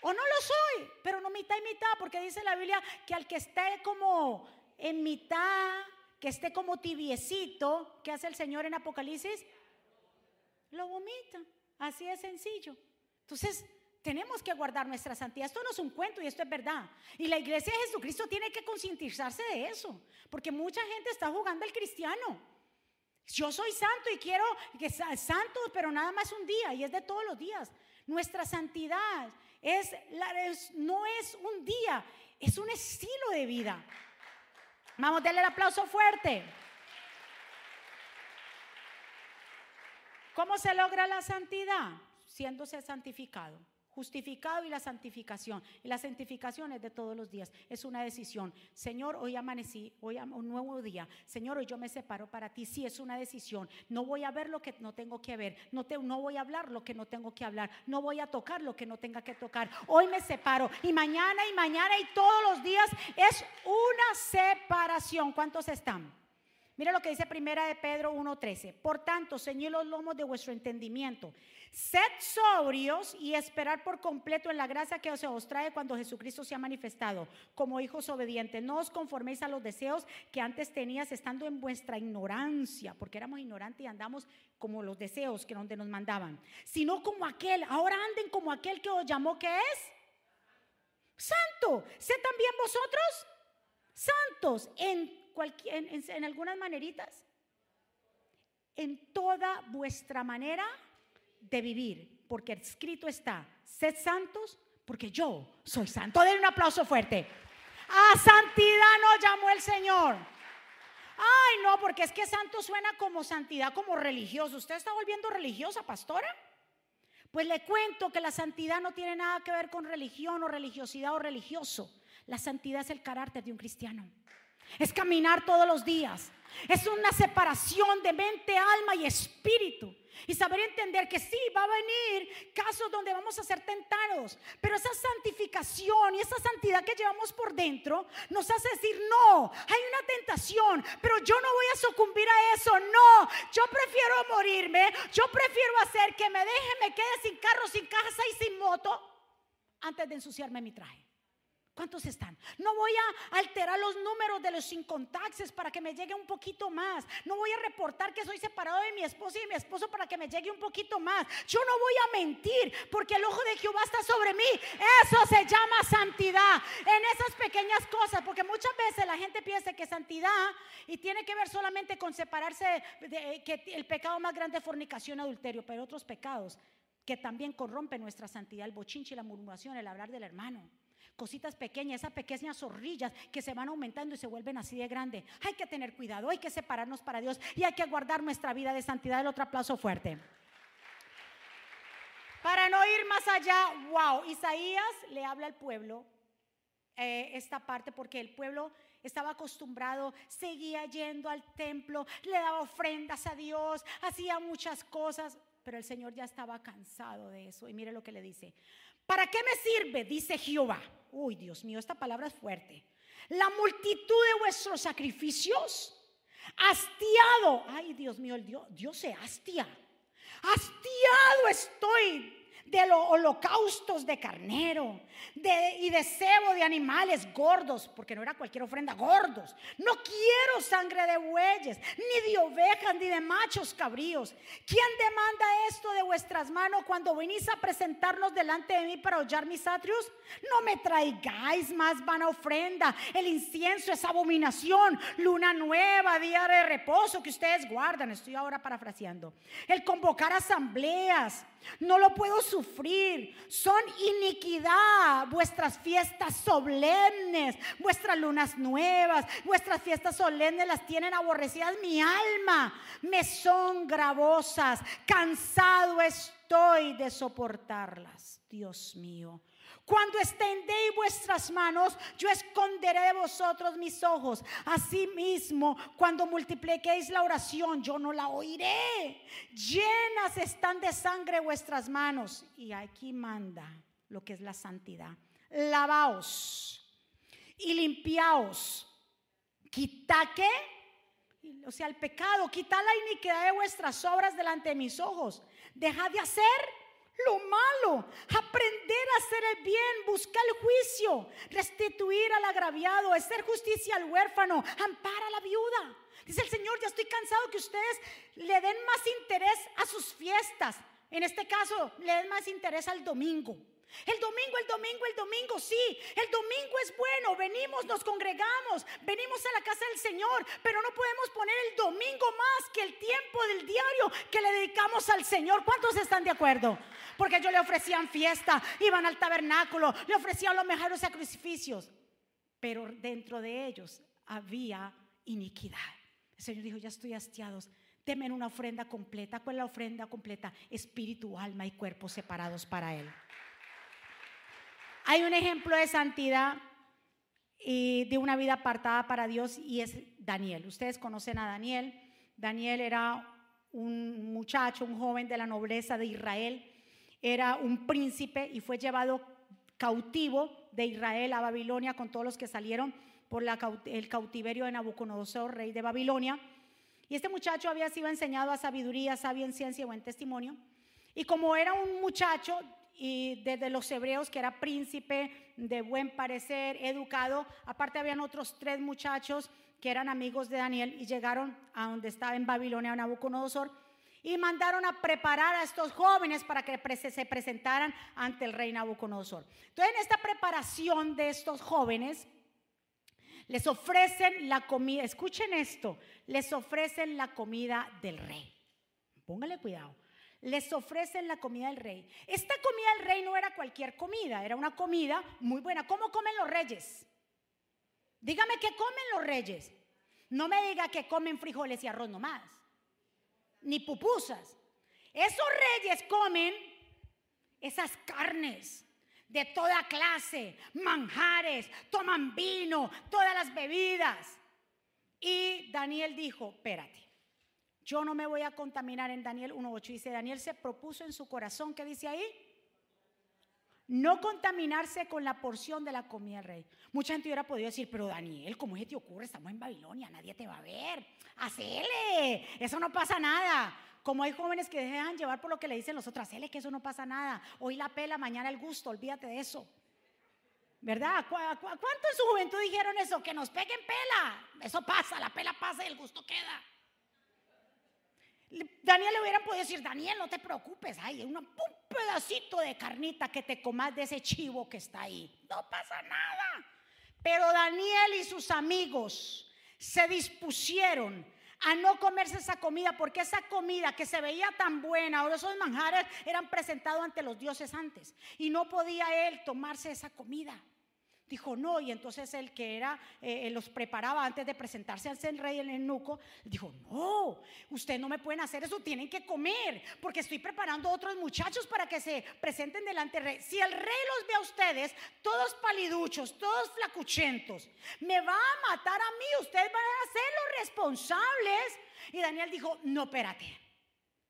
O no lo soy, pero no mitad y mitad, porque dice la Biblia que al que esté como en mitad, que esté como tibiecito, ¿qué hace el Señor en Apocalipsis? Lo vomita. Así es sencillo. Entonces, tenemos que guardar nuestra santidad. Esto no es un cuento y esto es verdad. Y la iglesia de Jesucristo tiene que concientizarse de eso, porque mucha gente está jugando al cristiano. Yo soy santo y quiero que santo, pero nada más un día y es de todos los días. Nuestra santidad es, no es un día, es un estilo de vida. Vamos, darle el aplauso fuerte. ¿Cómo se logra la santidad? Siéndose santificado justificado y la santificación. Y la santificación es de todos los días, es una decisión. Señor, hoy amanecí, hoy un nuevo día. Señor, hoy yo me separo para ti. Sí, es una decisión. No voy a ver lo que no tengo que ver, no, te, no voy a hablar lo que no tengo que hablar, no voy a tocar lo que no tenga que tocar. Hoy me separo y mañana y mañana y todos los días es una separación. ¿Cuántos están? Mira lo que dice primera de Pedro 1:13. Por tanto, ceñid los lomos de vuestro entendimiento. Sed sobrios y esperar por completo en la gracia que os, os trae cuando Jesucristo se ha manifestado como hijos obedientes. No os conforméis a los deseos que antes tenías estando en vuestra ignorancia, porque éramos ignorantes y andamos como los deseos que donde nos mandaban, sino como aquel, ahora anden como aquel que os llamó que es santo. Sé también vosotros santos en, cualquier, en, algunas maneritas. En toda vuestra manera de vivir. Porque escrito está, sed santos porque yo soy santo. Den un aplauso fuerte. A santidad nos llamó el Señor. Ay, no, porque es que santo suena como santidad, como religioso. ¿Usted está volviendo religiosa, pastora? Pues le cuento que la santidad no tiene nada que ver con religión o religiosidad o religioso. La santidad es el carácter de un cristiano. Es caminar todos los días. Es una separación de mente, alma y espíritu. Y saber entender que sí, va a venir casos donde vamos a ser tentados. Pero esa santificación y esa santidad que llevamos por dentro nos hace decir, no, hay una tentación, pero yo no voy a sucumbir a eso. No, yo prefiero morirme. Yo prefiero hacer que me deje, me quede sin carro, sin casa y sin moto antes de ensuciarme mi traje. ¿Cuántos están? No voy a alterar los números de los sin contactos para que me llegue un poquito más. No voy a reportar que soy separado de mi esposo y de mi esposo para que me llegue un poquito más. Yo no voy a mentir porque el ojo de Jehová está sobre mí. Eso se llama santidad. En esas pequeñas cosas, porque muchas veces la gente piensa que santidad y tiene que ver solamente con separarse de que el pecado más grande es fornicación, adulterio, pero otros pecados que también corrompen nuestra santidad, el bochinche, la murmuración, el hablar del hermano cositas pequeñas, esas pequeñas zorrillas que se van aumentando y se vuelven así de grande. Hay que tener cuidado, hay que separarnos para Dios y hay que guardar nuestra vida de santidad. El otro aplauso fuerte. Para no ir más allá, wow, Isaías le habla al pueblo eh, esta parte porque el pueblo estaba acostumbrado, seguía yendo al templo, le daba ofrendas a Dios, hacía muchas cosas, pero el Señor ya estaba cansado de eso. Y mire lo que le dice, ¿para qué me sirve? Dice Jehová uy Dios mío, esta palabra es fuerte. La multitud de vuestros sacrificios, hastiado, ay Dios mío, el Dios, Dios se hastia. Hastiado estoy de los holocaustos de carnero y de cebo de animales gordos, porque no era cualquier ofrenda, gordos. No quiero sangre de bueyes, ni de ovejas, ni de machos cabríos. ¿Quién demanda esto de vuestras manos cuando venís a presentarnos delante de mí para hollar mis atrios? No me traigáis más vana ofrenda. El incienso es abominación. Luna nueva, día de reposo que ustedes guardan. Estoy ahora parafraseando. El convocar asambleas no lo puedo sufrir. Son iniquidad vuestras fiestas solemnes, vuestras lunas nuevas, vuestras fiestas solemnes las tienen aborrecidas mi alma. Me son gravosas. Cansado estoy de soportarlas. Dios mío. Cuando extendéis vuestras manos, yo esconderé de vosotros mis ojos. Asimismo, cuando multipliquéis la oración, yo no la oiré. Llenas están de sangre vuestras manos. Y aquí manda lo que es la santidad. Lavaos y limpiaos. Quita qué? O sea, el pecado, quita la iniquidad de vuestras obras delante de mis ojos. Deja de hacer lo malo, hacer el bien, buscar el juicio, restituir al agraviado, hacer justicia al huérfano, ampara a la viuda. Dice el Señor, ya estoy cansado que ustedes le den más interés a sus fiestas. En este caso, le den más interés al domingo. El domingo, el domingo, el domingo, sí, el domingo es bueno, venimos, nos congregamos, venimos a la casa del Señor, pero no podemos poner el domingo más que el tiempo del diario que le dedicamos al Señor. ¿Cuántos están de acuerdo? Porque ellos le ofrecían fiesta, iban al tabernáculo, le ofrecían los mejores sacrificios, pero dentro de ellos había iniquidad. El Señor dijo, ya estoy hastiado, temen una ofrenda completa. ¿Cuál es la ofrenda completa? Espíritu, alma y cuerpo separados para Él. Hay un ejemplo de santidad y de una vida apartada para Dios y es Daniel. Ustedes conocen a Daniel. Daniel era un muchacho, un joven de la nobleza de Israel. Era un príncipe y fue llevado cautivo de Israel a Babilonia con todos los que salieron por el cautiverio de Nabucodonosor, rey de Babilonia. Y este muchacho había sido enseñado a sabiduría, sabia ciencia y buen testimonio. Y como era un muchacho y desde los hebreos, que era príncipe de buen parecer, educado. Aparte habían otros tres muchachos que eran amigos de Daniel y llegaron a donde estaba en Babilonia Nabucodonosor. y mandaron a preparar a estos jóvenes para que se presentaran ante el rey Nabucodonosor. Entonces, en esta preparación de estos jóvenes, les ofrecen la comida, escuchen esto, les ofrecen la comida del rey. Póngale cuidado. Les ofrecen la comida del rey. Esta comida del rey no era cualquier comida, era una comida muy buena. ¿Cómo comen los reyes? Dígame qué comen los reyes. No me diga que comen frijoles y arroz nomás, ni pupusas. Esos reyes comen esas carnes de toda clase, manjares, toman vino, todas las bebidas. Y Daniel dijo, espérate, yo no me voy a contaminar en Daniel 1.8. Dice, Daniel se propuso en su corazón, ¿qué dice ahí? No contaminarse con la porción de la comida del rey. Mucha gente hubiera podido decir, pero Daniel, ¿cómo es que te ocurre? Estamos en Babilonia, nadie te va a ver. Hacele, eso no pasa nada. Como hay jóvenes que dejan llevar por lo que le dicen los otros, hacele que eso no pasa nada. Hoy la pela, mañana el gusto, olvídate de eso. ¿Verdad? ¿Cuánto en su juventud dijeron eso? Que nos peguen pela. Eso pasa, la pela pasa y el gusto queda. Daniel le hubiera podido decir, Daniel, no te preocupes, hay un pedacito de carnita que te comas de ese chivo que está ahí. No pasa nada. Pero Daniel y sus amigos se dispusieron a no comerse esa comida, porque esa comida que se veía tan buena, o esos manjares eran presentados ante los dioses antes, y no podía él tomarse esa comida. Dijo no, y entonces el que era, eh, eh, los preparaba antes de presentarse al rey el eunuco, dijo, no, ustedes no me pueden hacer eso, tienen que comer, porque estoy preparando otros muchachos para que se presenten delante del rey. Si el rey los ve a ustedes, todos paliduchos, todos flacuchentos, me va a matar a mí, ustedes van a ser los responsables. Y Daniel dijo, no, espérate,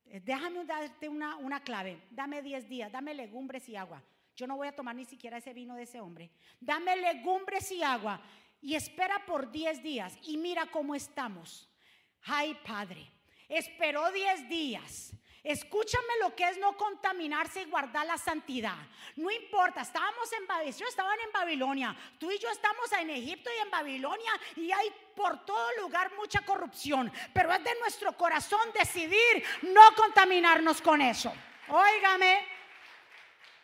déjame darte una, una clave, dame 10 días, dame legumbres y agua. Yo no voy a tomar ni siquiera ese vino de ese hombre. Dame legumbres y agua y espera por 10 días y mira cómo estamos. Ay, Padre, esperó 10 días. Escúchame lo que es no contaminarse y guardar la santidad. No importa, estábamos en Babilonia, estaban en Babilonia, tú y yo estamos en Egipto y en Babilonia y hay por todo lugar mucha corrupción, pero es de nuestro corazón decidir no contaminarnos con eso. Óigame.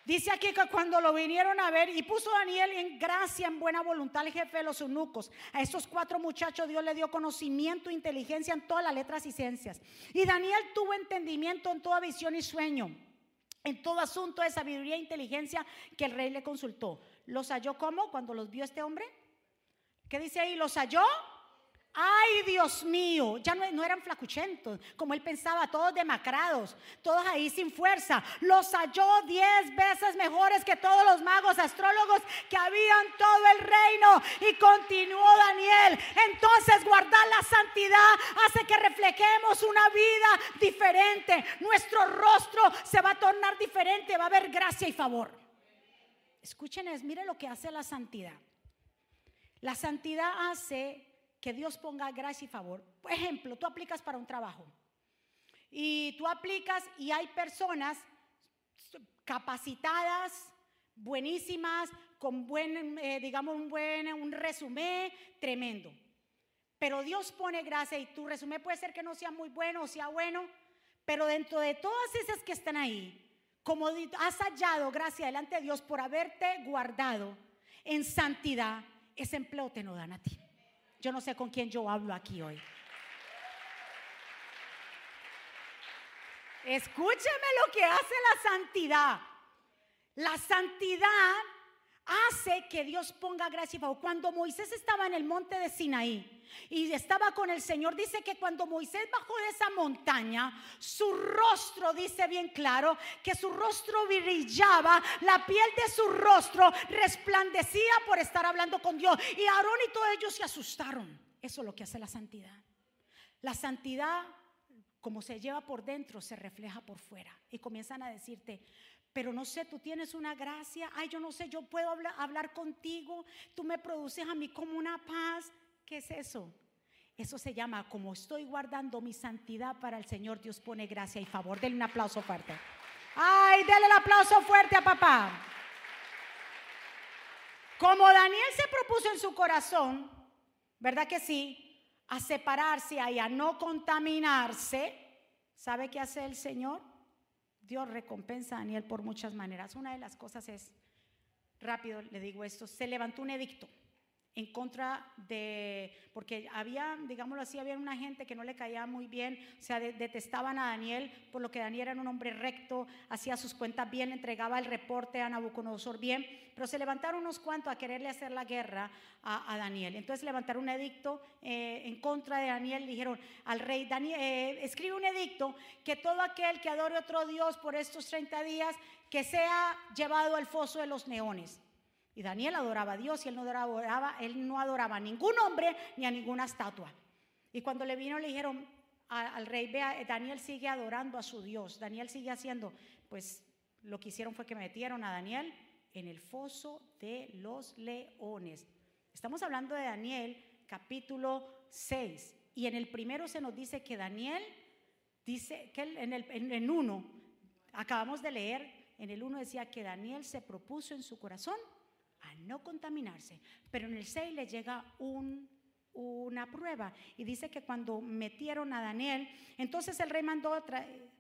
Dice aquí que cuando lo vinieron a ver y puso Daniel en gracia, en buena voluntad, el jefe de los eunucos, a estos cuatro muchachos Dios le dio conocimiento, inteligencia en todas las letras y ciencias. Y Daniel tuvo entendimiento en toda visión y sueño, en todo asunto de sabiduría e inteligencia que el rey le consultó. ¿Los halló cómo? Cuando los vio este hombre. ¿Qué dice ahí? ¿Los halló? Ay, Dios mío, ya no, eran flacuchentos, como él pensaba, todos demacrados, todos ahí sin fuerza. Los halló diez veces mejores que todos los magos astrólogos que habían todo el reino. Y continuó Daniel. Entonces guardar la santidad hace que reflejemos una vida diferente. Nuestro rostro se va a tornar diferente, va a haber gracia y favor. Escuchen, miren lo que hace la santidad. La santidad hace que Dios ponga gracia y favor. Por ejemplo, tú aplicas para un trabajo y tú aplicas y hay personas capacitadas, buenísimas, con buen, eh, digamos, un buen un resumen tremendo. Pero Dios pone gracia y tu resumen puede ser que no sea muy bueno o sea bueno, pero dentro de todas esas que están ahí, como has hallado gracia delante de Dios por haberte guardado en santidad, ese empleo te lo dan a ti. Yo no sé con quién yo hablo aquí hoy. Escúcheme lo que hace la santidad. La santidad hace que Dios ponga gracia y favor. Cuando Moisés estaba en el monte de Sinaí y estaba con el Señor, dice que cuando Moisés bajó de esa montaña, su rostro, dice bien claro, que su rostro brillaba, la piel de su rostro resplandecía por estar hablando con Dios. Y Aarón y todos ellos se asustaron. Eso es lo que hace la santidad. La santidad, como se lleva por dentro, se refleja por fuera. Y comienzan a decirte, pero no sé, tú tienes una gracia, ay, yo no sé, yo puedo hablar, contigo, tú me produces a mí como una paz. ¿Qué es eso? Eso se llama, como estoy guardando mi santidad para el Señor, Dios pone gracia y favor. Denle un aplauso fuerte. Ay, denle el aplauso fuerte a papá. Como Daniel se propuso en su corazón, ¿verdad que sí? A separarse y a no contaminarse, ¿sabe qué hace el Señor? Dios recompensa a Daniel por muchas maneras. Una de las cosas es, rápido le digo esto, se levantó un edicto en contra de, porque había, digámoslo así, había una gente que no le caía muy bien, o sea, detestaban a Daniel, por lo que Daniel era un hombre recto, hacía sus cuentas bien, entregaba el reporte a Nabucodonosor bien, pero se levantaron unos cuantos a quererle hacer la guerra a, Daniel. Entonces levantaron un edicto eh, en contra de Daniel, dijeron al rey, Daniel, eh, escribe un edicto que todo aquel que adore otro Dios por estos 30 días, que sea llevado al foso de los neones. Y Daniel adoraba a Dios y él no adoraba, él no adoraba a ningún hombre ni a ninguna estatua. Y cuando le vino le dijeron al rey, vea, Daniel sigue adorando a su Dios, Daniel sigue haciendo, pues lo que hicieron fue que metieron a Daniel en el foso de los leones. Estamos hablando de Daniel capítulo 6 y en el primero se nos dice que Daniel dice que en el en uno, acabamos de leer, en el uno decía que Daniel se propuso en su corazón no contaminarse. Pero en el 6 le llega una prueba y dice que cuando metieron a Daniel, entonces el rey mandó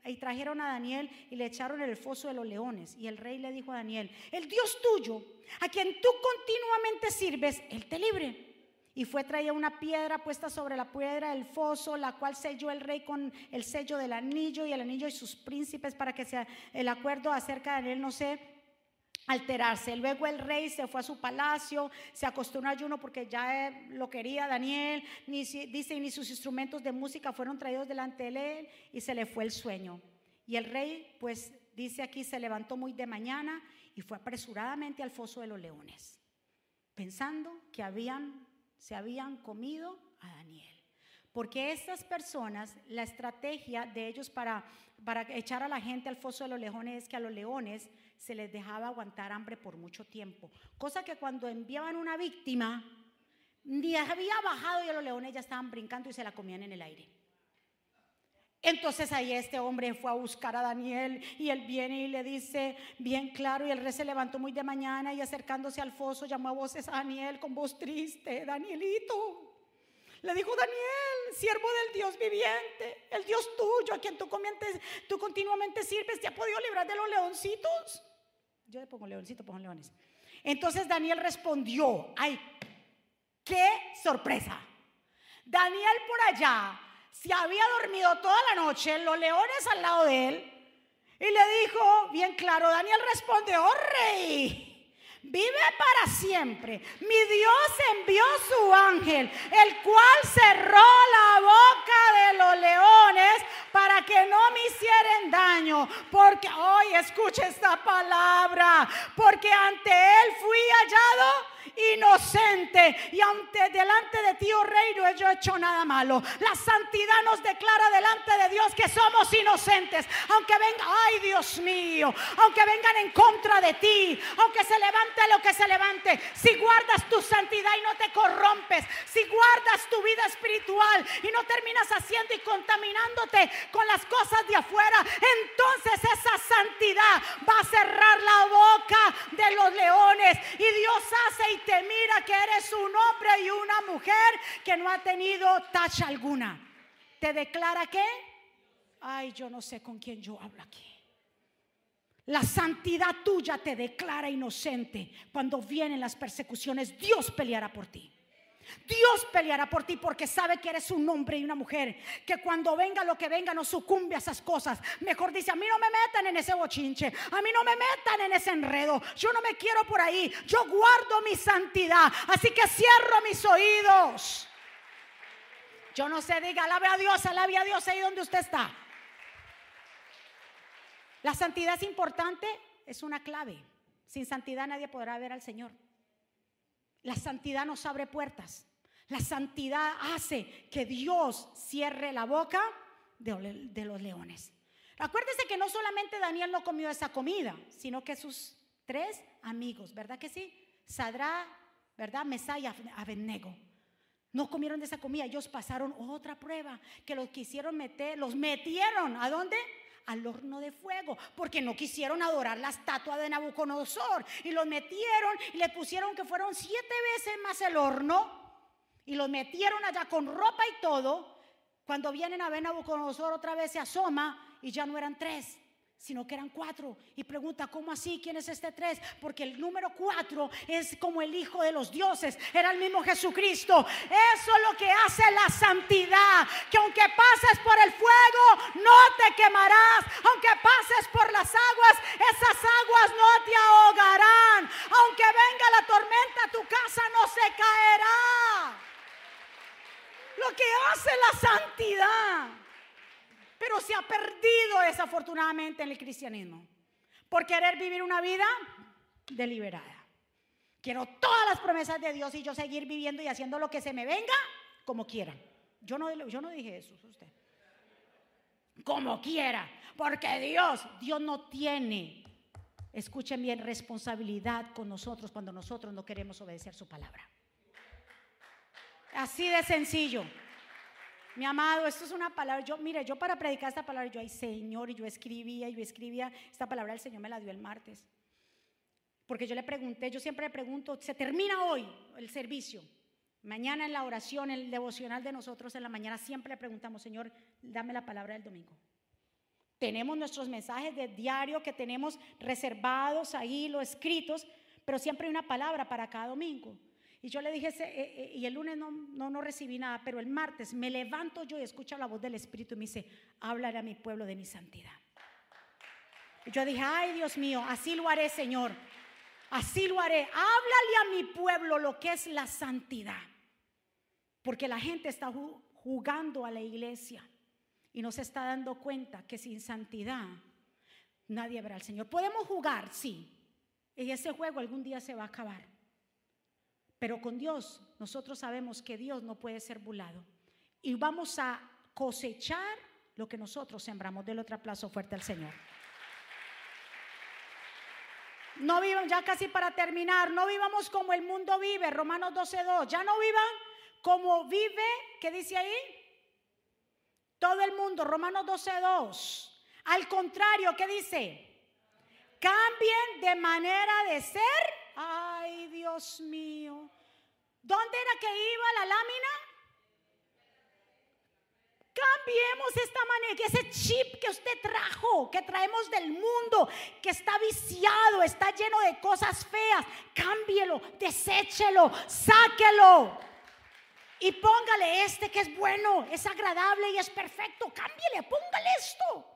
y trajeron a Daniel y le echaron en el foso de los leones. Y el rey le dijo a Daniel, el Dios tuyo, a quien tú continuamente sirves, él te libre. Y fue traída una piedra puesta sobre la piedra del foso, la cual selló el rey con el sello del anillo y el anillo y sus príncipes para que sea el acuerdo acerca de Daniel no sé alterarse. Luego el rey se fue a su palacio, se acostó en ayuno porque ya eh, lo quería Daniel, ni, dice, ni sus instrumentos de música fueron traídos delante de él y se le fue el sueño. Y el rey, pues dice aquí, se levantó muy de mañana y fue apresuradamente al foso de los leones, pensando que habían, se habían comido a Daniel. Porque estas personas, la estrategia de ellos para, para echar a la gente al foso de los leones es que a los leones se les dejaba aguantar hambre por mucho tiempo. Cosa que cuando enviaban una víctima, ni había bajado y los leones ya estaban brincando y se la comían en el aire. Entonces ahí este hombre fue a buscar a Daniel y él viene y le dice bien claro y el rey se levantó muy de mañana y acercándose al foso llamó a voces a Daniel con voz triste, Danielito. Le dijo Daniel, siervo del Dios viviente, el Dios tuyo, a quien tú, tú continuamente sirves, ¿te ha podido librar de los leoncitos? Yo le pongo leoncito, pongo leones. Entonces Daniel respondió, ay, qué sorpresa. Daniel por allá se había dormido toda la noche, los leones al lado de él, y le dijo bien claro, Daniel responde, oh rey, vive para siempre. Mi Dios envió su ángel, el cual cerró la boca de los leones para que no me hicieran daño. Porque hoy escuche esta palabra, porque ante él fui hallado inocente. Y ante delante de ti, oh rey, no he hecho nada malo. La santidad nos declara delante de Dios que somos inocentes, aunque venga, ay Dios mío, aunque vengan en contra de ti, aunque se levante lo que se levante, si guardas tu santidad y no te corrompes, si guardas tu vida espiritual y no terminas haciendo y contaminándote con las cosas de afuera, entonces esa santidad va a cerrar la boca de los leones. Y Dios hace te mira que eres un hombre y una mujer que no ha tenido tacha alguna. ¿Te declara qué? Ay, yo no sé con quién yo hablo aquí. La santidad tuya te declara inocente. Cuando vienen las persecuciones, Dios peleará por ti. Dios peleará por ti porque sabe que eres un hombre y una mujer. Que cuando venga lo que venga no sucumbe a esas cosas. Mejor dice, a mí no me metan en ese bochinche. A mí no me metan en ese enredo. Yo no me quiero por ahí. Yo guardo mi santidad. Así que cierro mis oídos. Yo no sé, diga, alabe a Dios, alabe a Dios ahí donde usted está. La santidad es importante, es una clave. Sin santidad nadie podrá ver al Señor. La santidad nos abre puertas. La santidad hace que Dios cierre la boca de, los leones. Acuérdese que no solamente Daniel no comió esa comida, sino que sus tres amigos, ¿verdad que sí? Sadra, ¿verdad? Mesá y Abednego. No comieron de esa comida, ellos pasaron otra prueba, que los quisieron meter, los metieron, ¿a dónde? Al horno de fuego, porque no quisieron adorar la estatua de Nabucodonosor. Y los metieron y le pusieron que fueron siete veces más el horno. Y los metieron allá con ropa y todo. Cuando vienen a ver Nabucodonosor otra vez se asoma y ya no eran tres, sino que eran cuatro. Y pregunta, ¿cómo así? ¿Quién es este tres? Porque el número cuatro es como el Hijo de los dioses, era el mismo Jesucristo. Eso es lo que hace la santidad, que aunque pases por el fuego, no te quemarás. Aunque pases por las aguas, esas aguas no te ahogarán. Aunque venga la tormenta, tu casa no se caerá. Lo que hace la santidad pero se ha perdido desafortunadamente en el cristianismo por querer vivir una vida deliberada. Quiero todas las promesas de Dios y yo seguir viviendo y haciendo lo que se me venga como quiera. Yo no, yo no dije eso, usted. Como quiera, porque Dios, Dios no tiene, escuchen bien, responsabilidad con nosotros cuando nosotros no queremos obedecer su palabra. Así de sencillo. Mi amado, esto es una palabra. Yo, mire, yo para predicar esta palabra, yo, ay Señor, y yo escribía, y yo escribía. Esta palabra el Señor me la dio el martes. Porque yo le pregunté, yo siempre le pregunto, se termina hoy el servicio. Mañana en la oración, el devocional de nosotros en la mañana, siempre le preguntamos, Señor, dame la palabra del domingo. Tenemos nuestros mensajes de diario que tenemos reservados ahí, los escritos, pero siempre hay una palabra para cada domingo. Y yo le dije, eh, eh, y el lunes no, no, no, recibí nada, pero el martes me levanto yo y escucho la voz del Espíritu y me dice, háblale a mi pueblo de mi santidad. Yo dije, ay Dios mío, así lo haré, Señor. Así lo haré. Háblale a mi pueblo lo que es la santidad. Porque la gente está jugando a la iglesia y no se está dando cuenta que sin santidad nadie verá al Señor. Podemos jugar, sí. Y ese juego algún día se va a acabar. Pero con Dios, nosotros sabemos que Dios no puede ser burlado. Y vamos a cosechar lo que nosotros sembramos. Del otro aplauso fuerte al Señor. No vivan, ya casi para terminar, no vivamos como el mundo vive, Romanos 12.2. Ya no vivan como vive, ¿qué dice ahí? Todo el mundo, Romanos 12.2. Al contrario, ¿qué dice? Cambien de manera de ser. Ay, Dios mío. ¿Dónde era que iba la lámina? Cambiemos esta manera, que ese chip que usted trajo, que traemos del mundo, que está viciado, está lleno de cosas feas, cámbielo, deséchelo, sáquelo. Y póngale este que es bueno, es agradable y es perfecto. Cámbiele, póngale esto.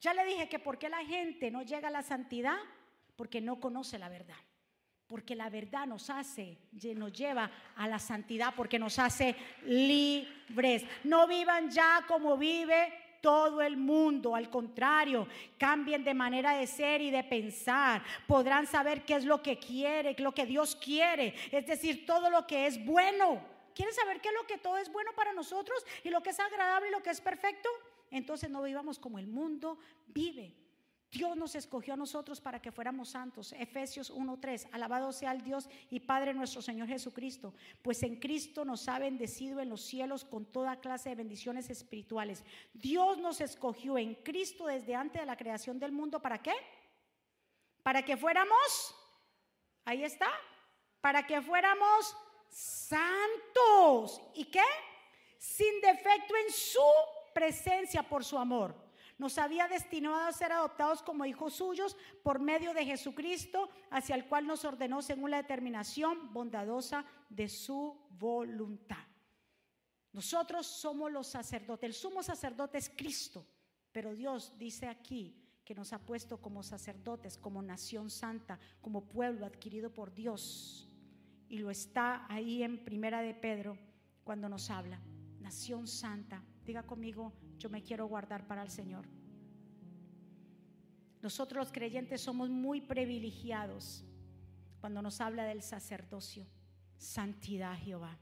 Ya le dije que por qué la gente no llega a la santidad, porque no conoce la verdad. Porque la verdad nos hace, nos lleva a la santidad, porque nos hace libres. No vivan ya como vive todo el mundo. Al contrario, cambien de manera de ser y de pensar. Podrán saber qué es lo que quiere, lo que Dios quiere. Es decir, todo lo que es bueno. ¿Quieren saber qué es lo que todo es bueno para nosotros y lo que es agradable y lo que es perfecto? Entonces no vivamos como el mundo vive. Dios nos escogió a nosotros para que fuéramos santos. Efesios 1:3. Alabado sea el Dios y Padre nuestro Señor Jesucristo, pues en Cristo nos ha bendecido en los cielos con toda clase de bendiciones espirituales. Dios nos escogió en Cristo desde antes de la creación del mundo. ¿Para qué? Para que fuéramos, ahí está, para que fuéramos santos. ¿Y qué? Sin defecto en su presencia por su amor nos había destinado a ser adoptados como hijos suyos por medio de Jesucristo, hacia el cual nos ordenó según la determinación bondadosa de su voluntad. Nosotros somos los sacerdotes, el sumo sacerdote es Cristo, pero Dios dice aquí que nos ha puesto como sacerdotes, como nación santa, como pueblo adquirido por Dios. Y lo está ahí en Primera de Pedro cuando nos habla, nación santa. Diga conmigo, yo me quiero guardar para el Señor. Nosotros los creyentes somos muy privilegiados cuando nos habla del sacerdocio, santidad Jehová.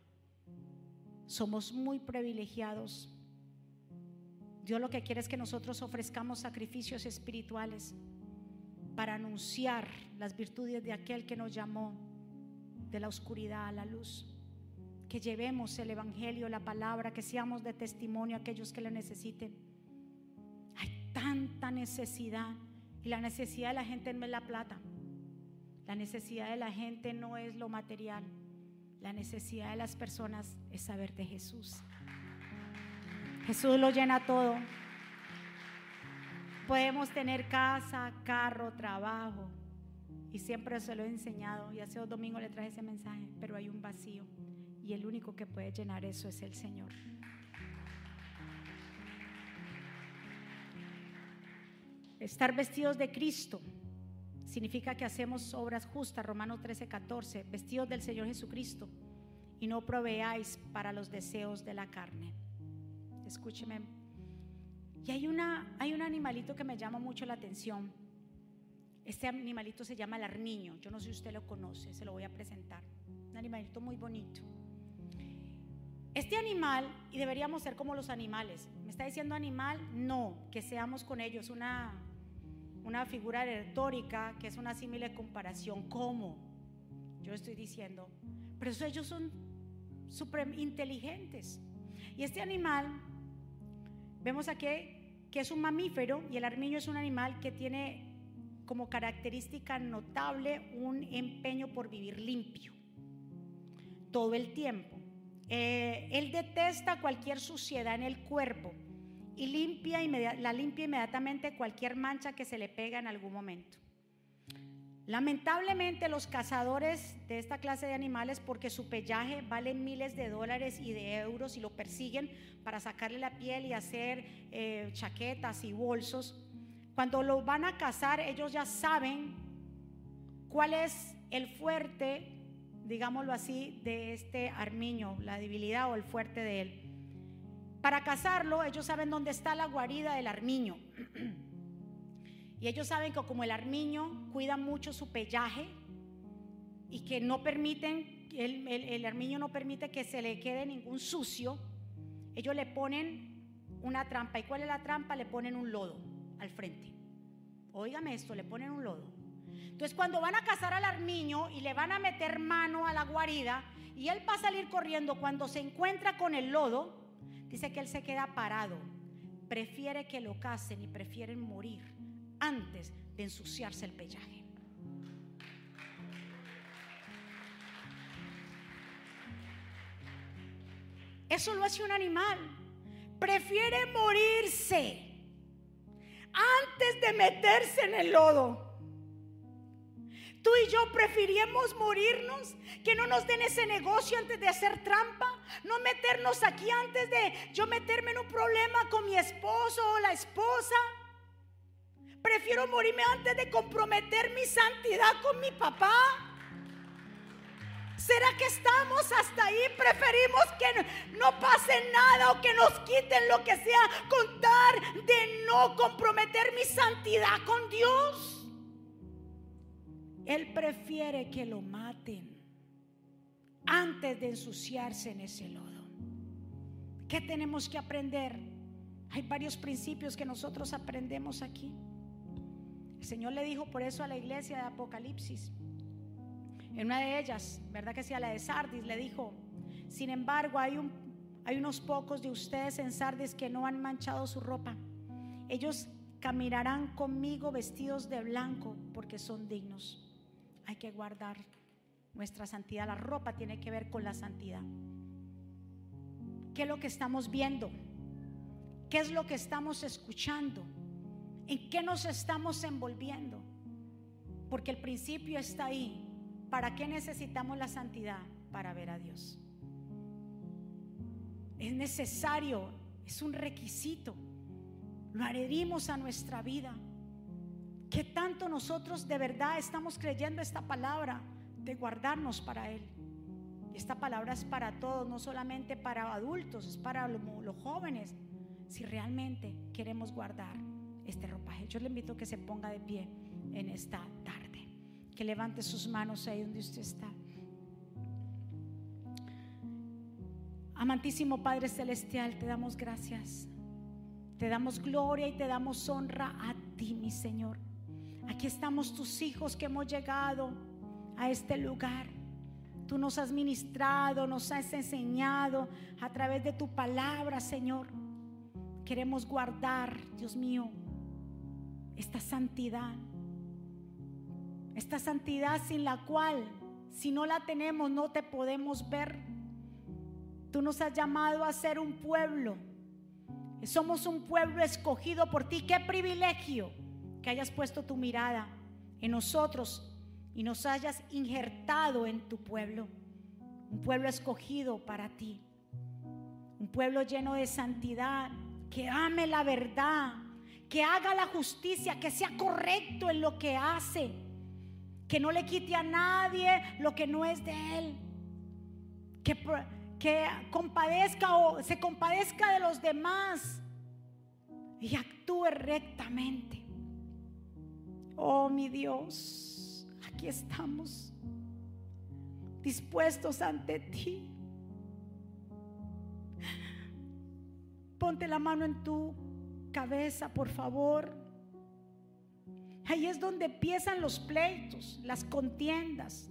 Somos muy privilegiados. Dios lo que quiere es que nosotros ofrezcamos sacrificios espirituales para anunciar las virtudes de aquel que nos llamó de la oscuridad a la luz que llevemos el Evangelio, la palabra, que seamos de testimonio a aquellos que le necesiten. Hay tanta necesidad y la necesidad de la gente no es la plata. La necesidad de la gente no es lo material. La necesidad de las personas es saber de Jesús. Jesús lo llena todo. Podemos tener casa, carro, trabajo. Y siempre se lo he enseñado. Y hace dos domingos le traje ese mensaje. Pero hay un vacío. Y el único que puede llenar eso es el Señor. Estar vestidos de Cristo significa que hacemos obras justas, Romanos 13, 14, vestidos del Señor Jesucristo y no proveáis para los deseos de la carne. Escúcheme. Y hay, una, hay un animalito que me llama mucho la atención. Este animalito se llama el arniño. Yo no sé si usted lo conoce, se lo voy a presentar. Un animalito muy bonito. Este animal, y deberíamos ser como los animales. ¿Me está diciendo animal? No, que seamos con ellos una una figura retórica que es una simile comparación. ¿Cómo? Yo estoy diciendo, pero ellos son super inteligentes. Y este animal, vemos aquí que es un mamífero y el armiño es un animal que tiene como característica notable un empeño por vivir limpio todo el tiempo. Eh, él detesta cualquier suciedad en el cuerpo y limpia la limpia inmediatamente cualquier mancha que se le pega en algún momento. Lamentablemente los cazadores de esta clase de animales, porque su pellaje vale miles de dólares y de euros y lo persiguen para sacarle la piel y hacer eh, chaquetas y bolsos, cuando lo van a cazar ellos ya saben cuál es el fuerte, digámoslo así, de este armiño, la debilidad o el fuerte de él. Para cazarlo, ellos saben dónde está la guarida del armiño. y ellos saben que como el armiño cuida mucho su pellaje y que no permiten, el, el armiño no permite que se le quede ningún sucio, ellos le ponen una trampa. ¿Y cuál es la trampa? Le ponen un lodo al frente. Óigame esto, le ponen un lodo. Entonces cuando van a cazar al armiño y le van a meter mano a la guarida y él va a salir corriendo, cuando se encuentra con el lodo, Dice que él se queda parado. Prefiere que lo casen y prefieren morir antes de ensuciarse el pellaje. Eso lo hace un animal. Prefiere morirse antes de meterse en el lodo. Tú y yo preferimos morirnos, que no nos den ese negocio antes de hacer trampa, no meternos aquí antes de yo meterme en un problema con mi esposo o la esposa. Prefiero morirme antes de comprometer mi santidad con mi papá. ¿Será que estamos hasta ahí? Preferimos que no pase nada o que nos quiten lo que sea, contar de no comprometer mi santidad con Dios. Él prefiere que lo maten antes de ensuciarse en ese lodo. ¿Qué tenemos que aprender? Hay varios principios que nosotros aprendemos aquí. El Señor le dijo por eso a la iglesia de Apocalipsis. En una de ellas, ¿verdad que sí? A la de Sardis le dijo, sin embargo, hay, hay unos pocos de ustedes en Sardis que no han manchado su ropa. Ellos caminarán conmigo vestidos de blanco porque son dignos hay que guardar nuestra santidad. La ropa tiene que ver con la santidad. ¿Qué es lo que estamos viendo? ¿Qué es lo que estamos escuchando? ¿En qué nos estamos envolviendo? Porque el principio está ahí. ¿Para qué necesitamos la santidad? Para ver a Dios. Es necesario, es un requisito. Lo adherimos a nuestra vida. ¿Qué tanto nosotros de verdad estamos creyendo esta palabra de guardarnos para Él? esta palabra es para todos, no solamente para adultos, es para los, jóvenes. Si realmente queremos guardar este ropaje, yo le invito a que se ponga de pie en esta tarde, que levante sus manos ahí donde usted está. Amantísimo Padre Celestial, te damos gracias, te damos gloria y te damos honra a ti, mi Señor. Aquí estamos tus hijos que hemos llegado a este lugar. Tú nos has ministrado, nos has enseñado a través de tu palabra, Señor. Queremos guardar, Dios mío, esta santidad. Esta santidad sin la cual, si no la tenemos, no te podemos ver. Tú nos has llamado a ser un pueblo Somos un pueblo escogido por ti. Qué privilegio que hayas puesto tu mirada en nosotros y nos hayas injertado en tu pueblo. Un pueblo escogido para ti. Un pueblo lleno de santidad, que ame la verdad, que haga la justicia, que sea correcto en lo que hace, que no le quite a nadie lo que no es de él, que, que compadezca o se compadezca de los demás y actúe rectamente. Oh mi Dios, aquí estamos dispuestos ante ti. Ponte la mano en tu cabeza, por favor. Ahí es donde empiezan los pleitos, las contiendas.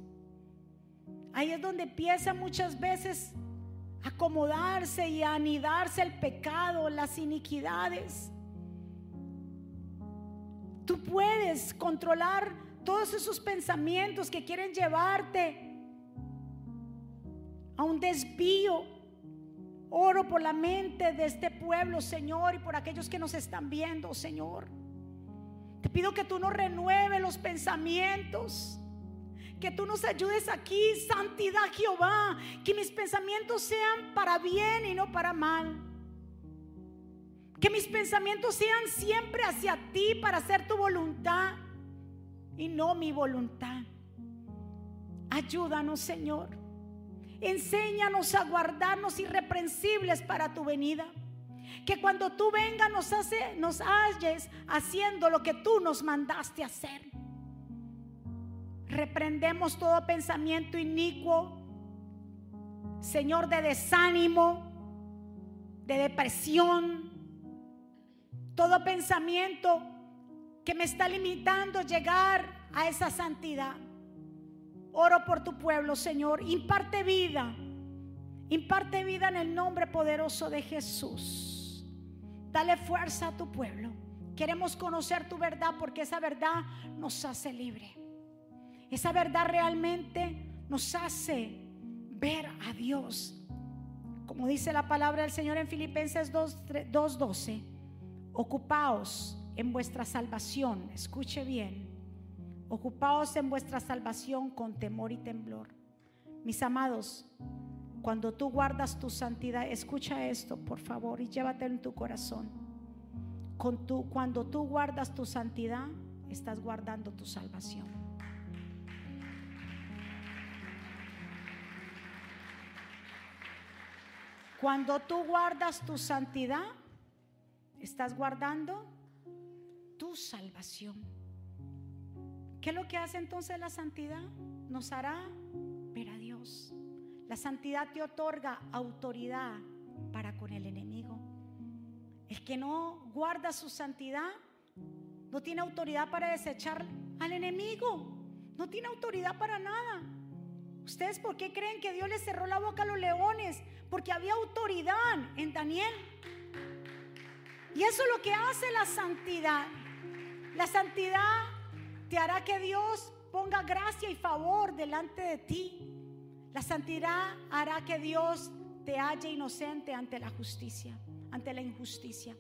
Ahí es donde empieza muchas veces acomodarse y anidarse el pecado, las iniquidades. Tú puedes controlar todos esos pensamientos que quieren llevarte a un desvío Oro por la mente de este pueblo, Señor, y por aquellos que nos están viendo, Señor. Te pido que tú nos renueves los pensamientos. Que tú nos ayudes aquí, santidad Jehová. Que mis pensamientos sean para bien y no para mal. Que mis pensamientos sean siempre hacia ti para hacer tu voluntad y no mi voluntad. Ayúdanos, Señor. Enséñanos a guardarnos irreprensibles para tu venida. Que cuando tú vengas nos, hace, nos halles haciendo lo que tú nos mandaste hacer. Reprendemos todo pensamiento inicuo, Señor, de desánimo, de depresión, todo pensamiento que me está limitando llegar a esa santidad. Oro por tu pueblo, Señor. Imparte vida. Imparte vida en el nombre poderoso de Jesús. Dale fuerza a tu pueblo. Queremos conocer tu verdad porque esa verdad nos hace libre. Esa verdad realmente nos hace ver a Dios. Como dice la palabra del Señor en Filipenses 2.12. Ocupaos en vuestra salvación. Escuche bien Ocupaos en vuestra salvación con temor y temblor. Mis amados, cuando tú guardas tu santidad, escucha esto, por favor, y llévatelo en tu corazón. Con cuando tú guardas tu santidad, estás guardando tu salvación. Cuando tú guardas tu santidad, estás guardando tu salvación. ¿Qué es lo que hace entonces la santidad? Nos hará ver a Dios. La santidad te otorga autoridad para con el enemigo. El que no guarda su santidad no tiene autoridad para desechar al enemigo. No tiene autoridad para nada. ¿Ustedes por qué creen que Dios le cerró la boca a los leones? Porque había autoridad en Daniel. Y eso es lo que hace la santidad. La santidad te hará que Dios ponga gracia y favor delante de ti. La santidad hará que Dios te halle inocente ante la justicia, ante la injusticia.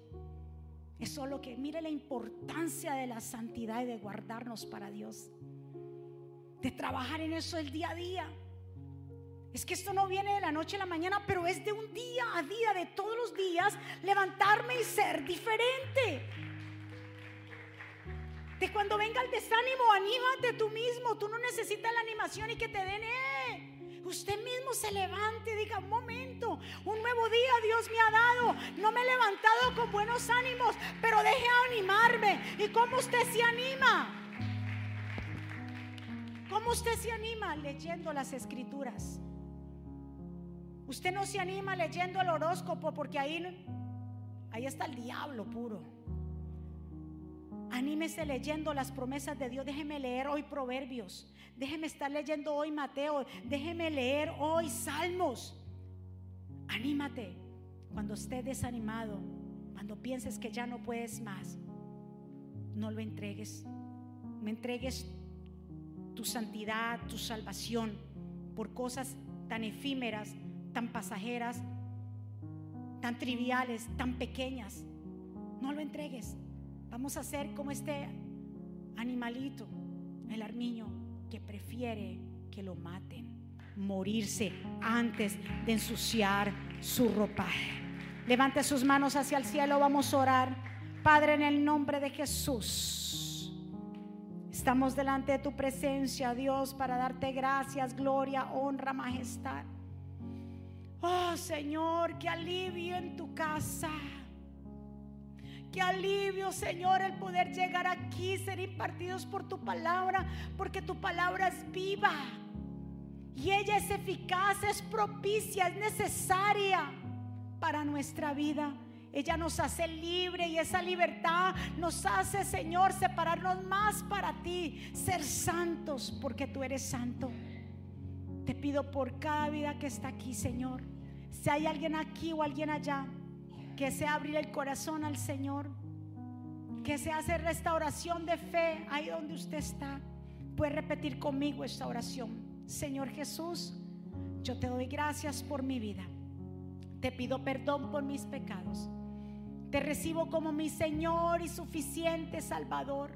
Es lo que, mire la importancia de la santidad y de guardarnos para Dios. De trabajar en eso el día a día. Es que esto no viene de la noche a la mañana, pero es de un día a día, de todos los días, levantarme y ser diferente. De cuando venga el desánimo, anímate tú mismo. Tú no necesitas la animación y que te den, eh. Usted mismo se levante diga, un momento, un nuevo día Dios me ha dado. No me he levantado con buenos ánimos, pero deje animarme. ¿Y cómo usted se anima? ¿Cómo usted se anima? Leyendo las escrituras. Usted no se anima leyendo el horóscopo porque ahí, ahí está el diablo puro. Anímese leyendo las promesas de Dios. Déjeme leer hoy Proverbios. Déjeme estar leyendo hoy Mateo. Déjeme leer hoy Salmos. Anímate cuando estés desanimado, cuando pienses que ya no puedes más. No lo entregues. No entregues tu santidad, tu salvación por cosas tan efímeras, tan pasajeras, tan triviales, tan pequeñas. No lo entregues. Vamos a ser como este animalito, el armiño, que prefiere que lo maten, morirse antes de ensuciar su ropaje. Levante sus manos hacia el cielo, vamos a orar. Padre, en el nombre de Jesús. Estamos delante de tu presencia, Dios, para darte gracias, gloria, honra, majestad. Oh Señor, que alivio en tu casa. Qué alivio, Señor, el poder llegar aquí, ser impartidos por tu palabra, porque tu palabra es viva. Y ella es eficaz, es propicia, es necesaria para nuestra vida. Ella nos hace libre y esa libertad nos hace, Señor, separarnos más para ti, ser santos porque tú eres santo. Te pido por cada vida que está aquí, Señor. Si hay alguien aquí o alguien allá que se abrir el corazón al Señor, que se hace restauración de fe ahí donde usted está, puede repetir conmigo esta oración. Señor Jesús, yo te doy gracias por mi vida. Te pido perdón por mis pecados. Te recibo como mi Señor y suficiente Salvador.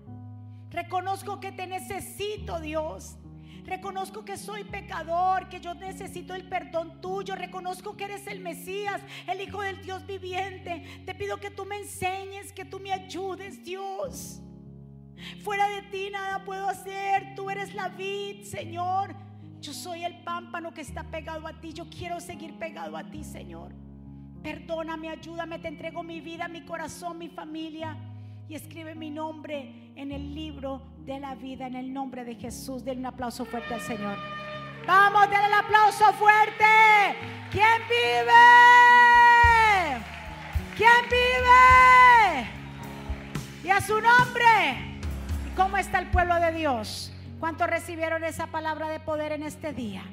Reconozco que te necesito, Dios. Reconozco que soy pecador, que yo necesito el perdón tuyo. Reconozco que eres el Mesías, el Hijo del Dios viviente. Te pido que tú me enseñes, que tú me ayudes, Dios. Fuera de ti nada puedo hacer. Tú eres la vid, Señor. Yo soy el pámpano que está pegado a ti. Yo quiero seguir pegado a ti, Señor. Perdóname, ayúdame, te entrego mi vida, mi corazón, mi familia y escribe mi nombre en el libro de la vida, en el nombre de Jesús. Denle un aplauso fuerte al Señor. Vamos, denle el aplauso fuerte. ¿Quién vive? ¿Quién vive? Y a su nombre. ¿Cómo está el pueblo de Dios? ¿Cuántos recibieron esa palabra de poder en este día?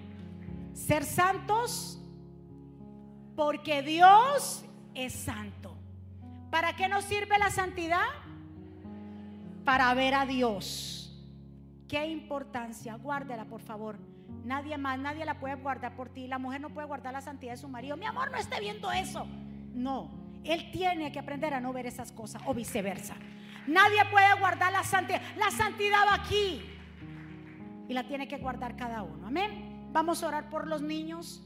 Ser santos porque Dios es santo. ¿Para qué nos sirve la santidad? Para ver a Dios. Qué importancia. Guárdela, por favor. Nadie más, nadie la puede guardar por ti. La mujer no puede guardar la santidad de su marido. Mi amor, no esté viendo eso. No, él tiene que aprender a no ver esas cosas o viceversa. Nadie puede guardar la santidad. La santidad va aquí. Y la tiene que guardar cada uno. Amén. Vamos a orar por los niños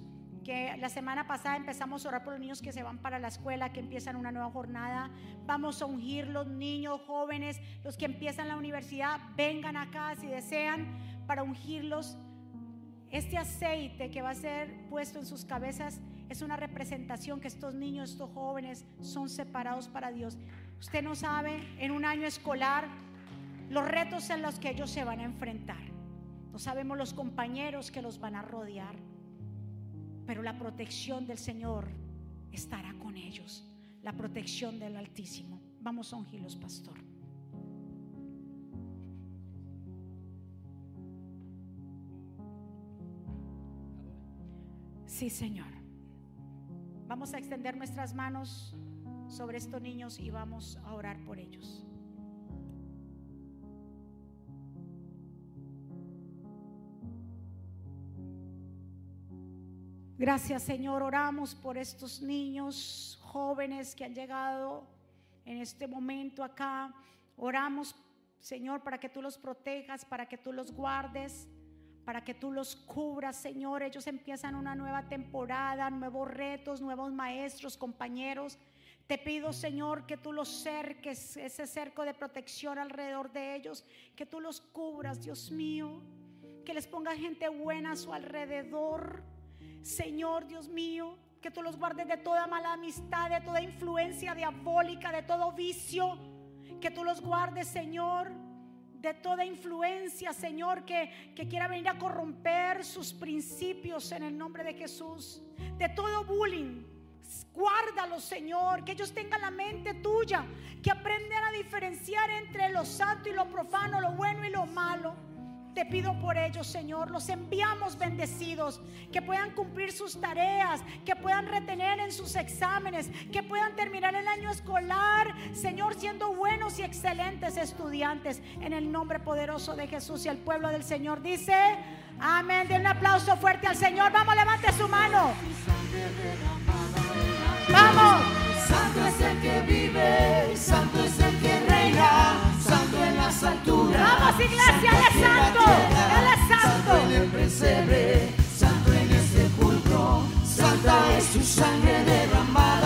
que la semana pasada empezamos a orar por los niños que se van para la escuela, que empiezan una nueva jornada. Vamos a ungir los niños jóvenes, los que empiezan la universidad, vengan acá si desean para ungirlos. Este aceite que va a ser puesto en sus cabezas es una representación que estos niños, estos jóvenes son separados para Dios. Usted no sabe en un año escolar los retos en los que ellos se van a enfrentar. No sabemos los compañeros que los van a rodear pero la protección del Señor estará con ellos. La protección del Altísimo. Vamos a pastor. Sí, Señor. Vamos a extender nuestras manos sobre estos niños y vamos a orar por ellos. Gracias Señor, oramos por estos niños jóvenes que han llegado en este momento acá. Oramos Señor para que tú los protejas, para que tú los guardes, para que tú los cubras Señor. Ellos empiezan una nueva temporada, nuevos retos, nuevos maestros, compañeros. Te pido, Señor, que tú los cerques, ese cerco de protección alrededor de ellos, que tú los cubras, Dios mío, que les ponga gente buena a su alrededor Señor Dios mío, que tú los guardes de toda mala amistad, de toda influencia diabólica, de todo vicio. Que tú los guardes, Señor, de toda influencia, Señor, que, que quiera venir a corromper sus principios en el nombre de Jesús. De todo bullying. Guárdalos, Señor, que ellos tengan la mente tuya, que aprendan a diferenciar entre lo santo y lo profano, lo bueno y lo malo. Te pido por ellos, Señor. Los enviamos bendecidos. Que puedan cumplir sus tareas. Que puedan retener en sus exámenes. Que puedan terminar el año escolar, Señor, siendo buenos y excelentes estudiantes. En el nombre poderoso de Jesús y el pueblo del Señor dice, amén. Den un aplauso fuerte al Señor. Vamos, levante su mano. Vamos. Santo es el que vive, santo es el que las alturas. Vamos, iglesia, Él es santo. Él es Santo en el santo. pesebre, santo en el sepulcro, santa es su sangre derramada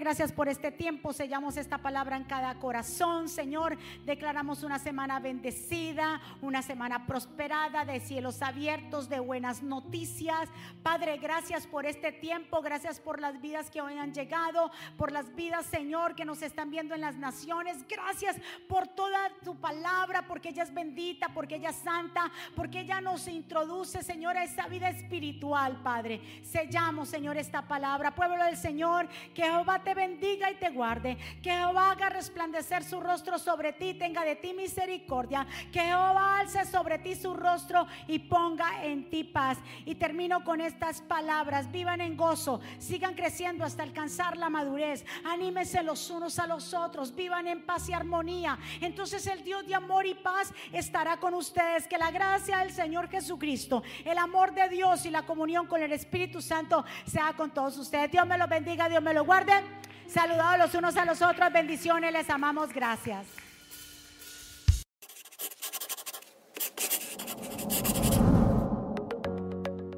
gracias por este tiempo. Sellamos esta palabra en cada corazón, Señor. Declaramos una semana bendecida, una semana prosperada, de cielos abiertos, de buenas noticias. Padre, gracias por este tiempo. Gracias por las vidas que hoy han llegado, por las vidas, Señor, que nos están viendo en las naciones. Gracias por toda tu palabra, porque ella es bendita, porque ella es santa, porque ella nos introduce, Señor, a esa vida espiritual, Padre. Sellamos, Señor, esta palabra. Pueblo del Señor, que Jehová bendiga y te guarde. Que Jehová haga resplandecer su rostro sobre ti, tenga de ti misericordia. Que Jehová alce sobre ti su rostro y ponga en ti paz. Y termino con estas palabras. Vivan en gozo, sigan creciendo hasta alcanzar la madurez. Anímense los unos a los otros, vivan en paz y armonía. Entonces el Dios de amor y paz estará con ustedes. Que la gracia del Señor Jesucristo, el amor de Dios y la comunión con el Espíritu Santo sea con todos ustedes. Dios me los bendiga, Dios me lo guarde. Saludados los unos a los otros, bendiciones, les amamos, gracias.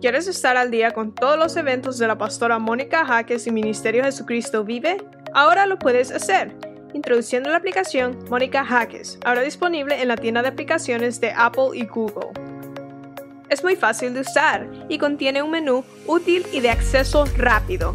¿Quieres estar al día con todos los eventos de la pastora Mónica Jaques y Ministerio Jesucristo Vive? Ahora lo puedes hacer. Introduciendo la aplicación Mónica Jaques, ahora disponible en la tienda de aplicaciones de Apple y Google. Es muy fácil de usar y contiene un menú útil y de acceso rápido.